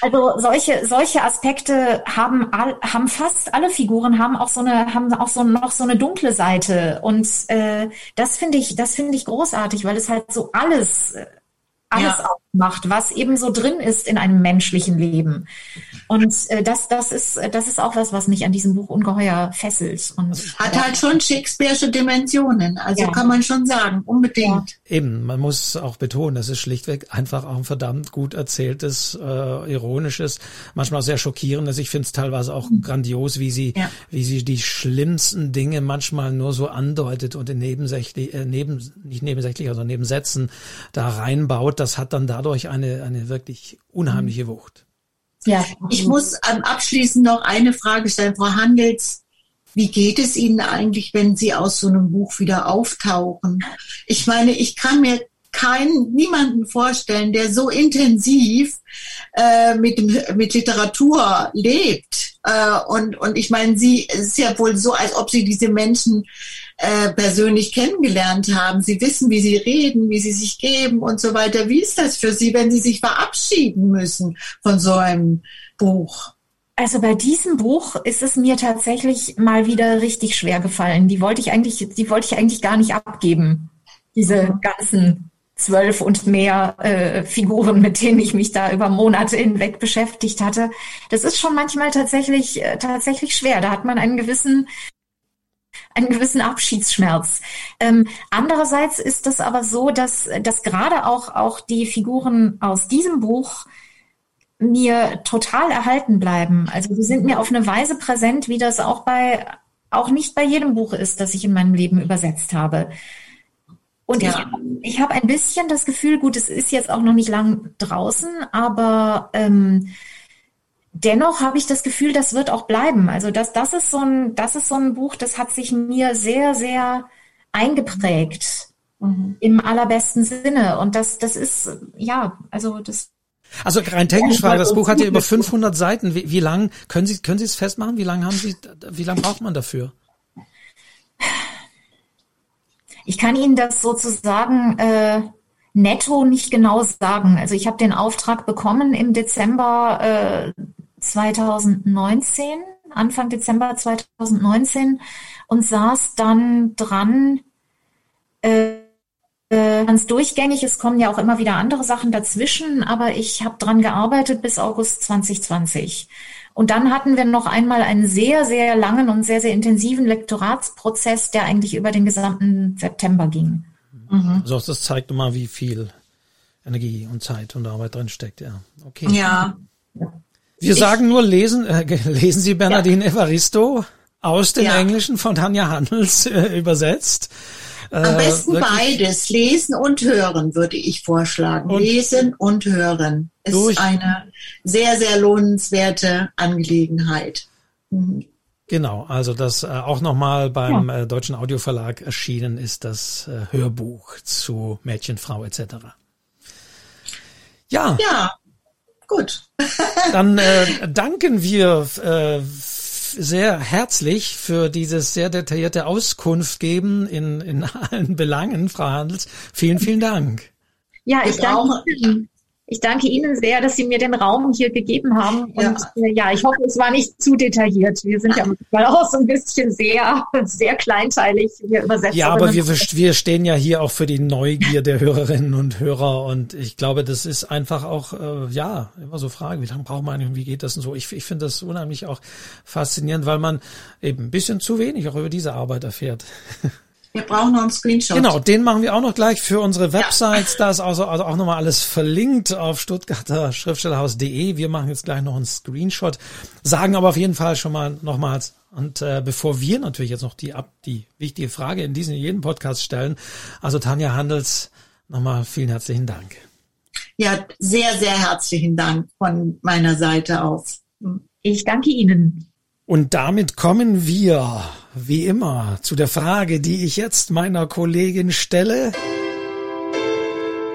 S4: Also solche solche Aspekte haben all, haben fast alle Figuren haben auch so eine haben auch so noch so eine dunkle Seite und äh, das finde ich das finde ich großartig, weil es halt so alles äh, alles ja. Aufmacht, was eben so drin ist in einem menschlichen Leben. Und äh, das, das, ist, das ist auch was, was mich an diesem Buch ungeheuer fesselt. Und,
S3: Hat halt schon Shakespeare'sche Dimensionen, also ja. kann man schon sagen, unbedingt.
S1: Ja. Eben, man muss auch betonen, das ist schlichtweg einfach auch ein verdammt gut erzähltes, äh, ironisches, manchmal auch sehr schockierendes. Ich finde es teilweise auch mhm. grandios, wie sie, wie sie die schlimmsten Dinge manchmal nur so andeutet und in nebensächlich, äh, neben, nicht nebensächlich, also Nebensätzen da reinbaut das hat dann dadurch eine, eine wirklich unheimliche Wucht.
S3: Ja, ich muss ähm, abschließend noch eine Frage stellen, Frau Handels. Wie geht es Ihnen eigentlich, wenn Sie aus so einem Buch wieder auftauchen? Ich meine, ich kann mir keinen, niemanden vorstellen, der so intensiv äh, mit, mit Literatur lebt. Äh, und, und ich meine, Sie, es ist ja wohl so, als ob Sie diese Menschen äh, persönlich kennengelernt haben. Sie wissen, wie sie reden, wie sie sich geben und so weiter. Wie ist das für Sie, wenn Sie sich verabschieden müssen von so einem Buch?
S4: Also bei diesem Buch ist es mir tatsächlich mal wieder richtig schwer gefallen. Die wollte ich eigentlich, die wollte ich eigentlich gar nicht abgeben. Diese mhm. ganzen zwölf und mehr äh, Figuren, mit denen ich mich da über Monate hinweg beschäftigt hatte. Das ist schon manchmal tatsächlich äh, tatsächlich schwer. Da hat man einen gewissen einen gewissen Abschiedsschmerz. Ähm, andererseits ist es aber so, dass, dass gerade auch, auch die Figuren aus diesem Buch mir total erhalten bleiben. Also die sind mir auf eine Weise präsent, wie das auch bei auch nicht bei jedem Buch ist, das ich in meinem Leben übersetzt habe. Und ja. ich, ich habe ein bisschen das Gefühl, gut, es ist jetzt auch noch nicht lang draußen, aber ähm, dennoch habe ich das Gefühl, das wird auch bleiben. Also das, das ist so ein, das ist so ein Buch, das hat sich mir sehr, sehr eingeprägt. Mhm. Im allerbesten Sinne. Und das, das ist, ja, also das,
S1: also rein technisch war das Buch hat ja über 500 Seiten. Wie, wie lang können Sie können Sie es festmachen? Wie lange haben Sie wie lange braucht man dafür?
S4: Ich kann Ihnen das sozusagen äh, netto nicht genau sagen. Also ich habe den Auftrag bekommen im Dezember äh, 2019, Anfang Dezember 2019 und saß dann dran, äh, äh, ganz durchgängig. Es kommen ja auch immer wieder andere Sachen dazwischen, aber ich habe dran gearbeitet bis August 2020. Und dann hatten wir noch einmal einen sehr, sehr langen und sehr, sehr intensiven Lektoratsprozess, der eigentlich über den gesamten September ging.
S1: Mhm. Also das zeigt mal, wie viel Energie und Zeit und Arbeit drin steckt, ja. Okay.
S3: Ja.
S1: Wir sagen nur, lesen, äh, lesen Sie Bernardine ja. Evaristo aus dem ja. Englischen von Tanja Handels äh, übersetzt.
S3: Am äh, besten beides, lesen und hören, würde ich vorschlagen. Und lesen und hören ist eine sehr, sehr lohnenswerte Angelegenheit.
S1: Mhm. Genau, also das äh, auch nochmal beim ja. äh, Deutschen Audioverlag erschienen ist das äh, Hörbuch zu Mädchen, Frau etc. Ja.
S3: Ja, gut. (laughs)
S1: Dann äh, danken wir äh, sehr herzlich für dieses sehr detaillierte Auskunft geben in, in allen (laughs) Belangen, Frau Handels. Vielen, vielen Dank.
S4: Ja, ich danke Ihnen. Ich danke Ihnen sehr, dass Sie mir den Raum hier gegeben haben. Und ja, äh, ja ich hoffe, es war nicht zu detailliert. Wir sind ja (laughs) manchmal auch so ein bisschen sehr, sehr kleinteilig. Wir
S1: übersetzen. Ja, aber wir, wir stehen ja hier auch für die Neugier der Hörerinnen und Hörer. Und ich glaube, das ist einfach auch, äh, ja, immer so Fragen, wie lange braucht man eigentlich und wie geht das und so. Ich, ich finde das unheimlich auch faszinierend, weil man eben ein bisschen zu wenig auch über diese Arbeit erfährt. (laughs)
S3: Wir brauchen noch einen Screenshot.
S1: Genau, den machen wir auch noch gleich für unsere Websites. Ja. Da ist also, also auch nochmal alles verlinkt auf stuttgarter Schriftstellerhaus.de. Wir machen jetzt gleich noch einen Screenshot, sagen aber auf jeden Fall schon mal nochmals und äh, bevor wir natürlich jetzt noch die ab die wichtige Frage in diesem jeden Podcast stellen, also Tanja Handels, nochmal vielen herzlichen Dank.
S3: Ja, sehr, sehr herzlichen Dank von meiner Seite aus.
S4: Ich danke Ihnen.
S1: Und damit kommen wir, wie immer, zu der Frage, die ich jetzt meiner Kollegin stelle.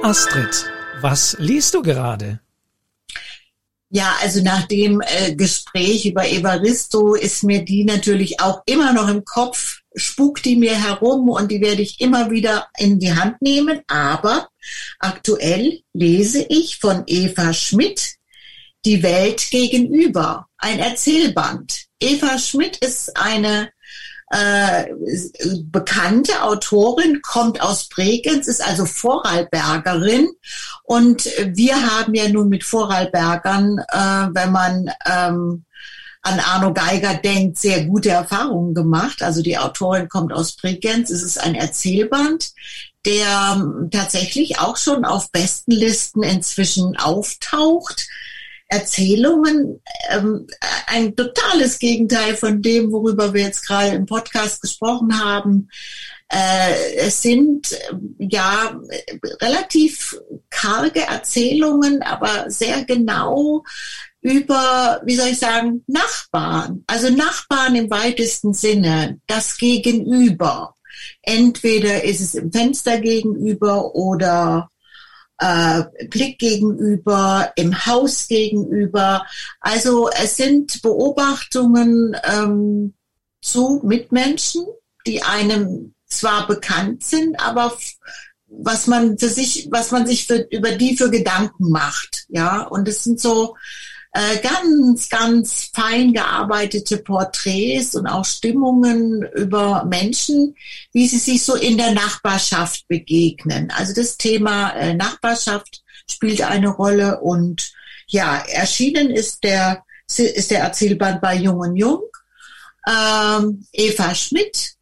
S1: Astrid, was liest du gerade?
S3: Ja, also nach dem äh, Gespräch über Evaristo ist mir die natürlich auch immer noch im Kopf, spukt die mir herum und die werde ich immer wieder in die Hand nehmen. Aber aktuell lese ich von Eva Schmidt Die Welt gegenüber, ein Erzählband. Eva Schmidt ist eine äh, bekannte Autorin, kommt aus Bregenz, ist also Vorarlbergerin. Und wir haben ja nun mit Vorarlbergern, äh, wenn man ähm, an Arno Geiger denkt, sehr gute Erfahrungen gemacht. Also die Autorin kommt aus Bregenz. Es ist ein Erzählband, der ähm, tatsächlich auch schon auf Bestenlisten inzwischen auftaucht. Erzählungen ähm, ein totales Gegenteil von dem, worüber wir jetzt gerade im Podcast gesprochen haben. Äh, es sind äh, ja relativ karge Erzählungen, aber sehr genau über, wie soll ich sagen, Nachbarn. Also Nachbarn im weitesten Sinne, das Gegenüber. Entweder ist es im Fenster gegenüber oder äh, Blick gegenüber, im Haus gegenüber. Also es sind Beobachtungen ähm, zu Mitmenschen, die einem zwar bekannt sind, aber was man für sich, was man sich für, über die für Gedanken macht, ja. Und es sind so äh, ganz, ganz fein gearbeitete Porträts und auch Stimmungen über Menschen, wie sie sich so in der Nachbarschaft begegnen. Also das Thema äh, Nachbarschaft spielt eine Rolle und ja, erschienen ist der, ist der Erzählband bei Jung und Jung. Ähm, Eva Schmidt,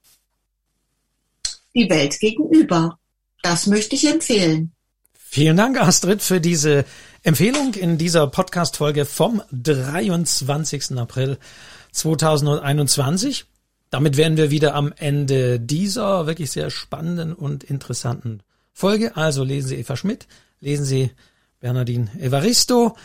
S3: Die Welt gegenüber. Das möchte ich empfehlen.
S1: Vielen Dank, Astrid, für diese Empfehlung in dieser Podcast-Folge vom 23. April 2021. Damit wären wir wieder am Ende dieser wirklich sehr spannenden und interessanten Folge. Also lesen Sie Eva Schmidt, lesen Sie Bernardine Evaristo.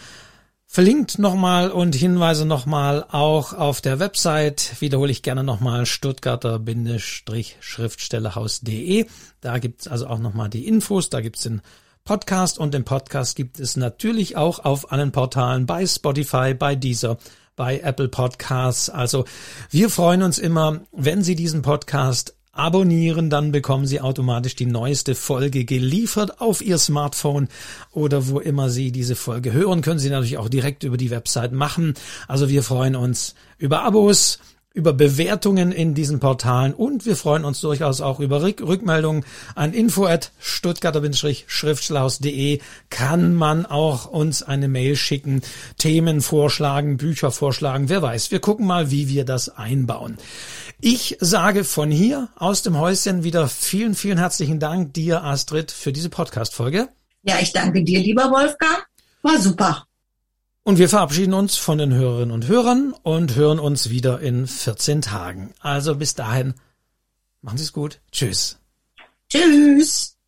S1: Verlinkt nochmal und Hinweise nochmal auch auf der Website, wiederhole ich gerne nochmal, stuttgarter-schriftstellerhaus.de. Da gibt's also auch nochmal die Infos, da gibt's den Podcast und den Podcast gibt es natürlich auch auf allen Portalen bei Spotify, bei Deezer, bei Apple Podcasts. Also wir freuen uns immer, wenn Sie diesen Podcast abonnieren, dann bekommen Sie automatisch die neueste Folge geliefert auf Ihr Smartphone oder wo immer Sie diese Folge hören, können Sie natürlich auch direkt über die Website machen. Also wir freuen uns über Abos, über Bewertungen in diesen Portalen und wir freuen uns durchaus auch über Rück Rückmeldungen an info at stuttgarter-schriftschlaus.de kann man auch uns eine Mail schicken, Themen vorschlagen, Bücher vorschlagen, wer weiß. Wir gucken mal, wie wir das einbauen. Ich sage von hier aus dem Häuschen wieder vielen, vielen herzlichen Dank dir, Astrid, für diese Podcast-Folge.
S3: Ja, ich danke dir, lieber Wolfgang. War super.
S1: Und wir verabschieden uns von den Hörerinnen und Hörern und hören uns wieder in 14 Tagen. Also bis dahin, machen Sie es gut. Tschüss.
S3: Tschüss.